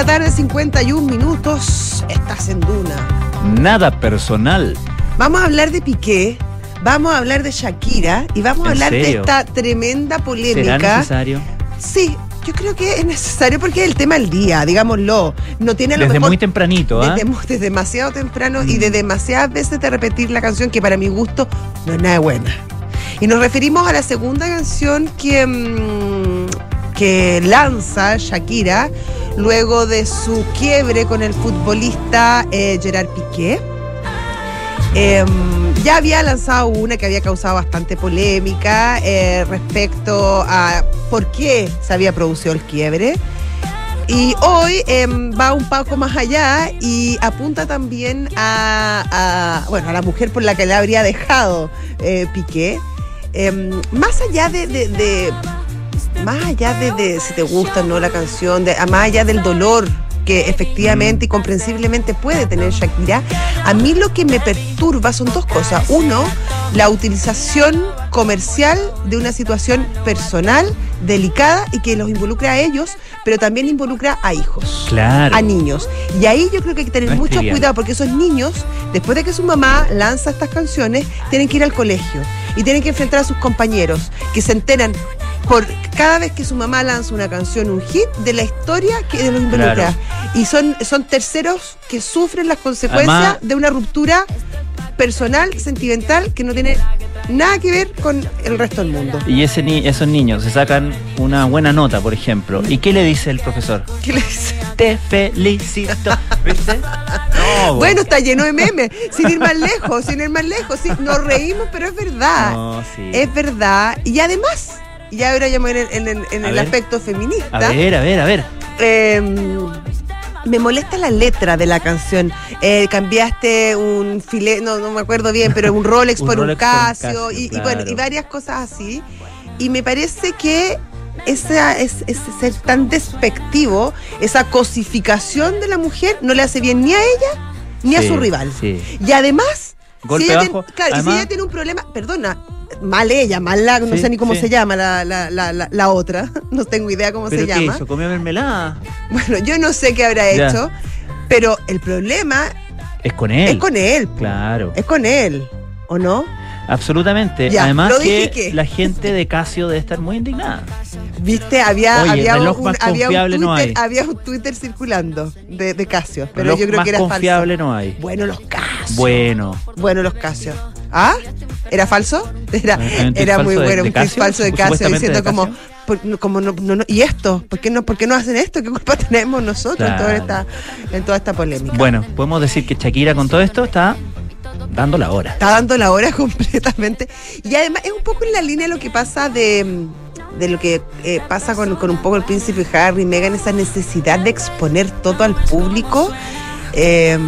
la tarde, 51 minutos. Estás en Duna.
Nada personal.
Vamos a hablar de Piqué, vamos a hablar de Shakira y vamos a
¿En
hablar de
serio?
esta tremenda polémica.
¿Será necesario?
Sí, yo creo que es necesario porque es el tema del día, digámoslo. No tiene a lo
Desde
mejor
muy tempranito, ¿ah?
desde, mu- desde demasiado temprano y de demasiadas veces de repetir la canción que para mi gusto no es nada buena. Y nos referimos a la segunda canción que, mm, que lanza Shakira luego de su quiebre con el futbolista eh, Gerard Piqué. Em, ya había lanzado una que había causado bastante polémica eh, respecto a por qué se había producido el quiebre. Y hoy em, va un poco más allá y apunta también a, bueno, a la mujer por la que le habría dejado eh, Piqué. Em, más allá de- más allá de, de si te gusta o no la canción, de, más allá del dolor que efectivamente y comprensiblemente puede tener Shakira, a mí lo que me perturba son dos cosas. Uno, la utilización comercial de una situación personal delicada y que los involucra a ellos, pero también involucra a hijos
Claro.
a niños. Y ahí yo creo que hay que tener
No
mucho
trivial.
cuidado porque esos niños, después de que su mamá lanza estas canciones, tienen que ir al colegio y tienen que enfrentar a sus compañeros que se enteran por cada vez que su mamá lanza una canción, un hit, de la historia que los involucra.
Claro.
Y son, son terceros que sufren las consecuencias
Además-
de una ruptura personal, sentimental, que no tiene nada que ver con el resto del mundo.
Y ese ni- esos niños se sacan una buena nota, por ejemplo. ¿Y qué le dice el profesor?
¿Qué le dice?
Te felicito. ¿Viste? No, (laughs)
Bueno, está lleno de memes, sin ir más lejos, sin ir más lejos. Sí, nos reímos, pero es verdad.
No, sí.
Es verdad. Y además, y ahora ya me voy en, en- en
A
el
ver.
aspecto feminista.
A ver, a ver, a ver.
eh, me molesta la letra de la canción. Eh, cambiaste un filet, no, no me acuerdo bien, pero un (laughs) Rolex
Un
por un
Rolex por un
Casio,
Casio,
y, bueno, y varias cosas así. Y me parece que esa, es, ese ser tan despectivo, esa cosificación de la mujer, no le hace bien ni a ella ni a su rival.
sí.
Y además,
Golpe
si ella,
bajo.
ten- claro, y si
Además-
ella tiene un problema, perdona, mal ella, mal la, no
Sí,
sé ni cómo
sí.
se llama la, la, la, la- otra, (laughs) no tengo idea cómo
¿Pero
se
qué
llama.
hizo? ¿Comió mermelada?
Bueno, yo no sé qué habrá
Ya.
hecho, pero el problema
Es con él.
es con él.
Claro.
Es con él, ¿o no?
Absolutamente.
Ya,
Además que la gente de Casio debe estar muy indignada.
Viste, había,
Oye,
había,
reloj
un,
más
había, un
confiable
Twitter,
no hay.
había un Twitter circulando de, de Casio, pero
Reloj
yo creo
más
que era
confiable
falso.
no hay.
Bueno, los Casio.
Bueno.
Bueno, los Casio. ¿Ah? ¿Era falso? (laughs) Era,
¿Hay un tweet
era muy
de-
bueno,
de
un falso de Casio diciendo como, como no, no, no- ¿y esto? ¿Por qué, no, ¿Por qué no hacen esto? ¿Qué culpa (laughs) tenemos nosotros en, toda esta, en toda esta polémica?
Bueno, podemos decir que Shakira con todo esto está dando la hora.
Está dando la hora (laughs) completamente. Y además es un poco en la línea de lo que pasa de, de lo que eh, pasa con, con un poco el príncipe Harry y Meghan, esa necesidad de exponer todo al público. Eh,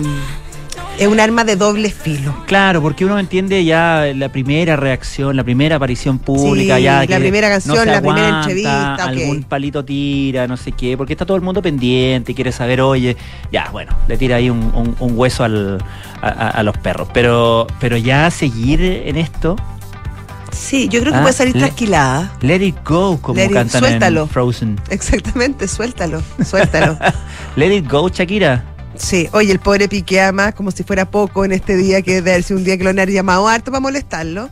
es un arma de doble filo.
Claro, porque uno entiende ya la primera reacción, la primera aparición pública,
Sí,
ya
la primera canción,
no se
la primera entrevista,
algún palito tira, no sé qué, porque está todo el mundo pendiente y quiere saber, oye, ya, bueno, le tira ahí un, un- un hueso al- a, los perros, pero, pero ya seguir en esto,
Sí, yo creo que
Ah,
puede salir
le-
tranquilada.
let it go, como
Let it-
cantan
suéltalo.
en Frozen.
Exactamente, suéltalo, suéltalo. (laughs)
Let it go, Shakira.
Sí, oye, el pobre Piqué además, como si fuera poco en este día, que debe haber sido un día que lo han llamado harto para molestarlo.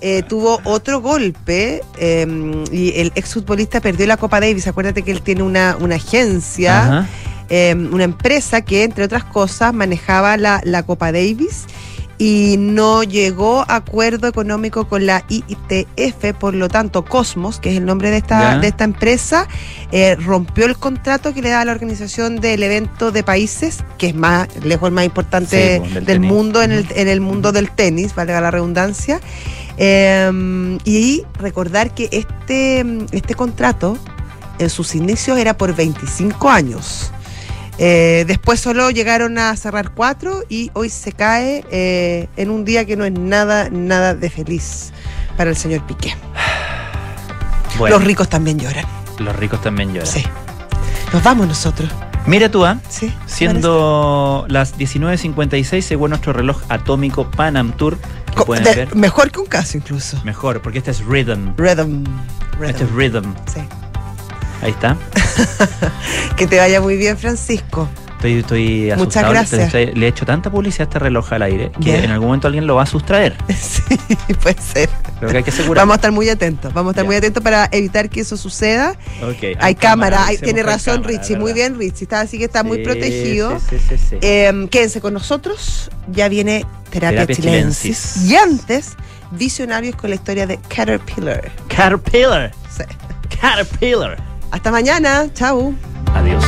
eh, tuvo otro golpe eh, y el exfutbolista perdió la Copa Davis. Acuérdate que él tiene una, una agencia, eh, una empresa que, entre otras cosas, manejaba la, la Copa Davis y no llegó a acuerdo económico con la ITF, por lo tanto, Cosmos, que es el nombre de esta,
Ya.
de esta empresa, eh, rompió el contrato que le da a la organización del evento de países, que es más lejos el más importante
Sí, pues, del
mundo en el, en el mundo del tenis, valga la redundancia. Eh, y recordar que este, este contrato en sus inicios era por 25 años. Eh, después solo llegaron a cerrar cuatro y hoy se cae eh, en un día que no es nada, nada de feliz para el señor Piqué. (sighs)
Bueno,
Los ricos también lloran.
los ricos también lloran.
Sí. Nos vamos nosotros.
Mira tú, ¿ah?
Sí.
Siendo las 19.56 según nuestro reloj atómico Panam Tour, que
Co-
pueden
de-
ver
mejor que un caso incluso.
mejor, porque este es Rhythm.
Rhythm.
Este es
Rhythm.
Rhythm.
Sí.
Ahí está. (laughs)
Que te vaya muy bien, Francisco.
Estoy, estoy
Muchas
asustado.
gracias.
Le, le he hecho tanta publicidad a este reloj al aire que en algún momento alguien lo va a sustraer. (laughs)
Sí, puede ser.
Creo que hay que asegurar.
Vamos a estar muy atentos. Vamos a estar
Ya.
muy atentos para evitar que eso suceda.
Ok,
Hay, cámara, hay- tiene razón
cámara,
Richie. Muy bien, Richie. Está, así que está muy protegido.
sí, sí.
Eh, quédense con nosotros. Ya viene Terapia,
Terapia
Chilensis.
Chilensis.
Y antes, Visionarios con la historia de Caterpillar.
Caterpillar.
Sí.
Caterpillar.
Hasta mañana. Chau. Adiós.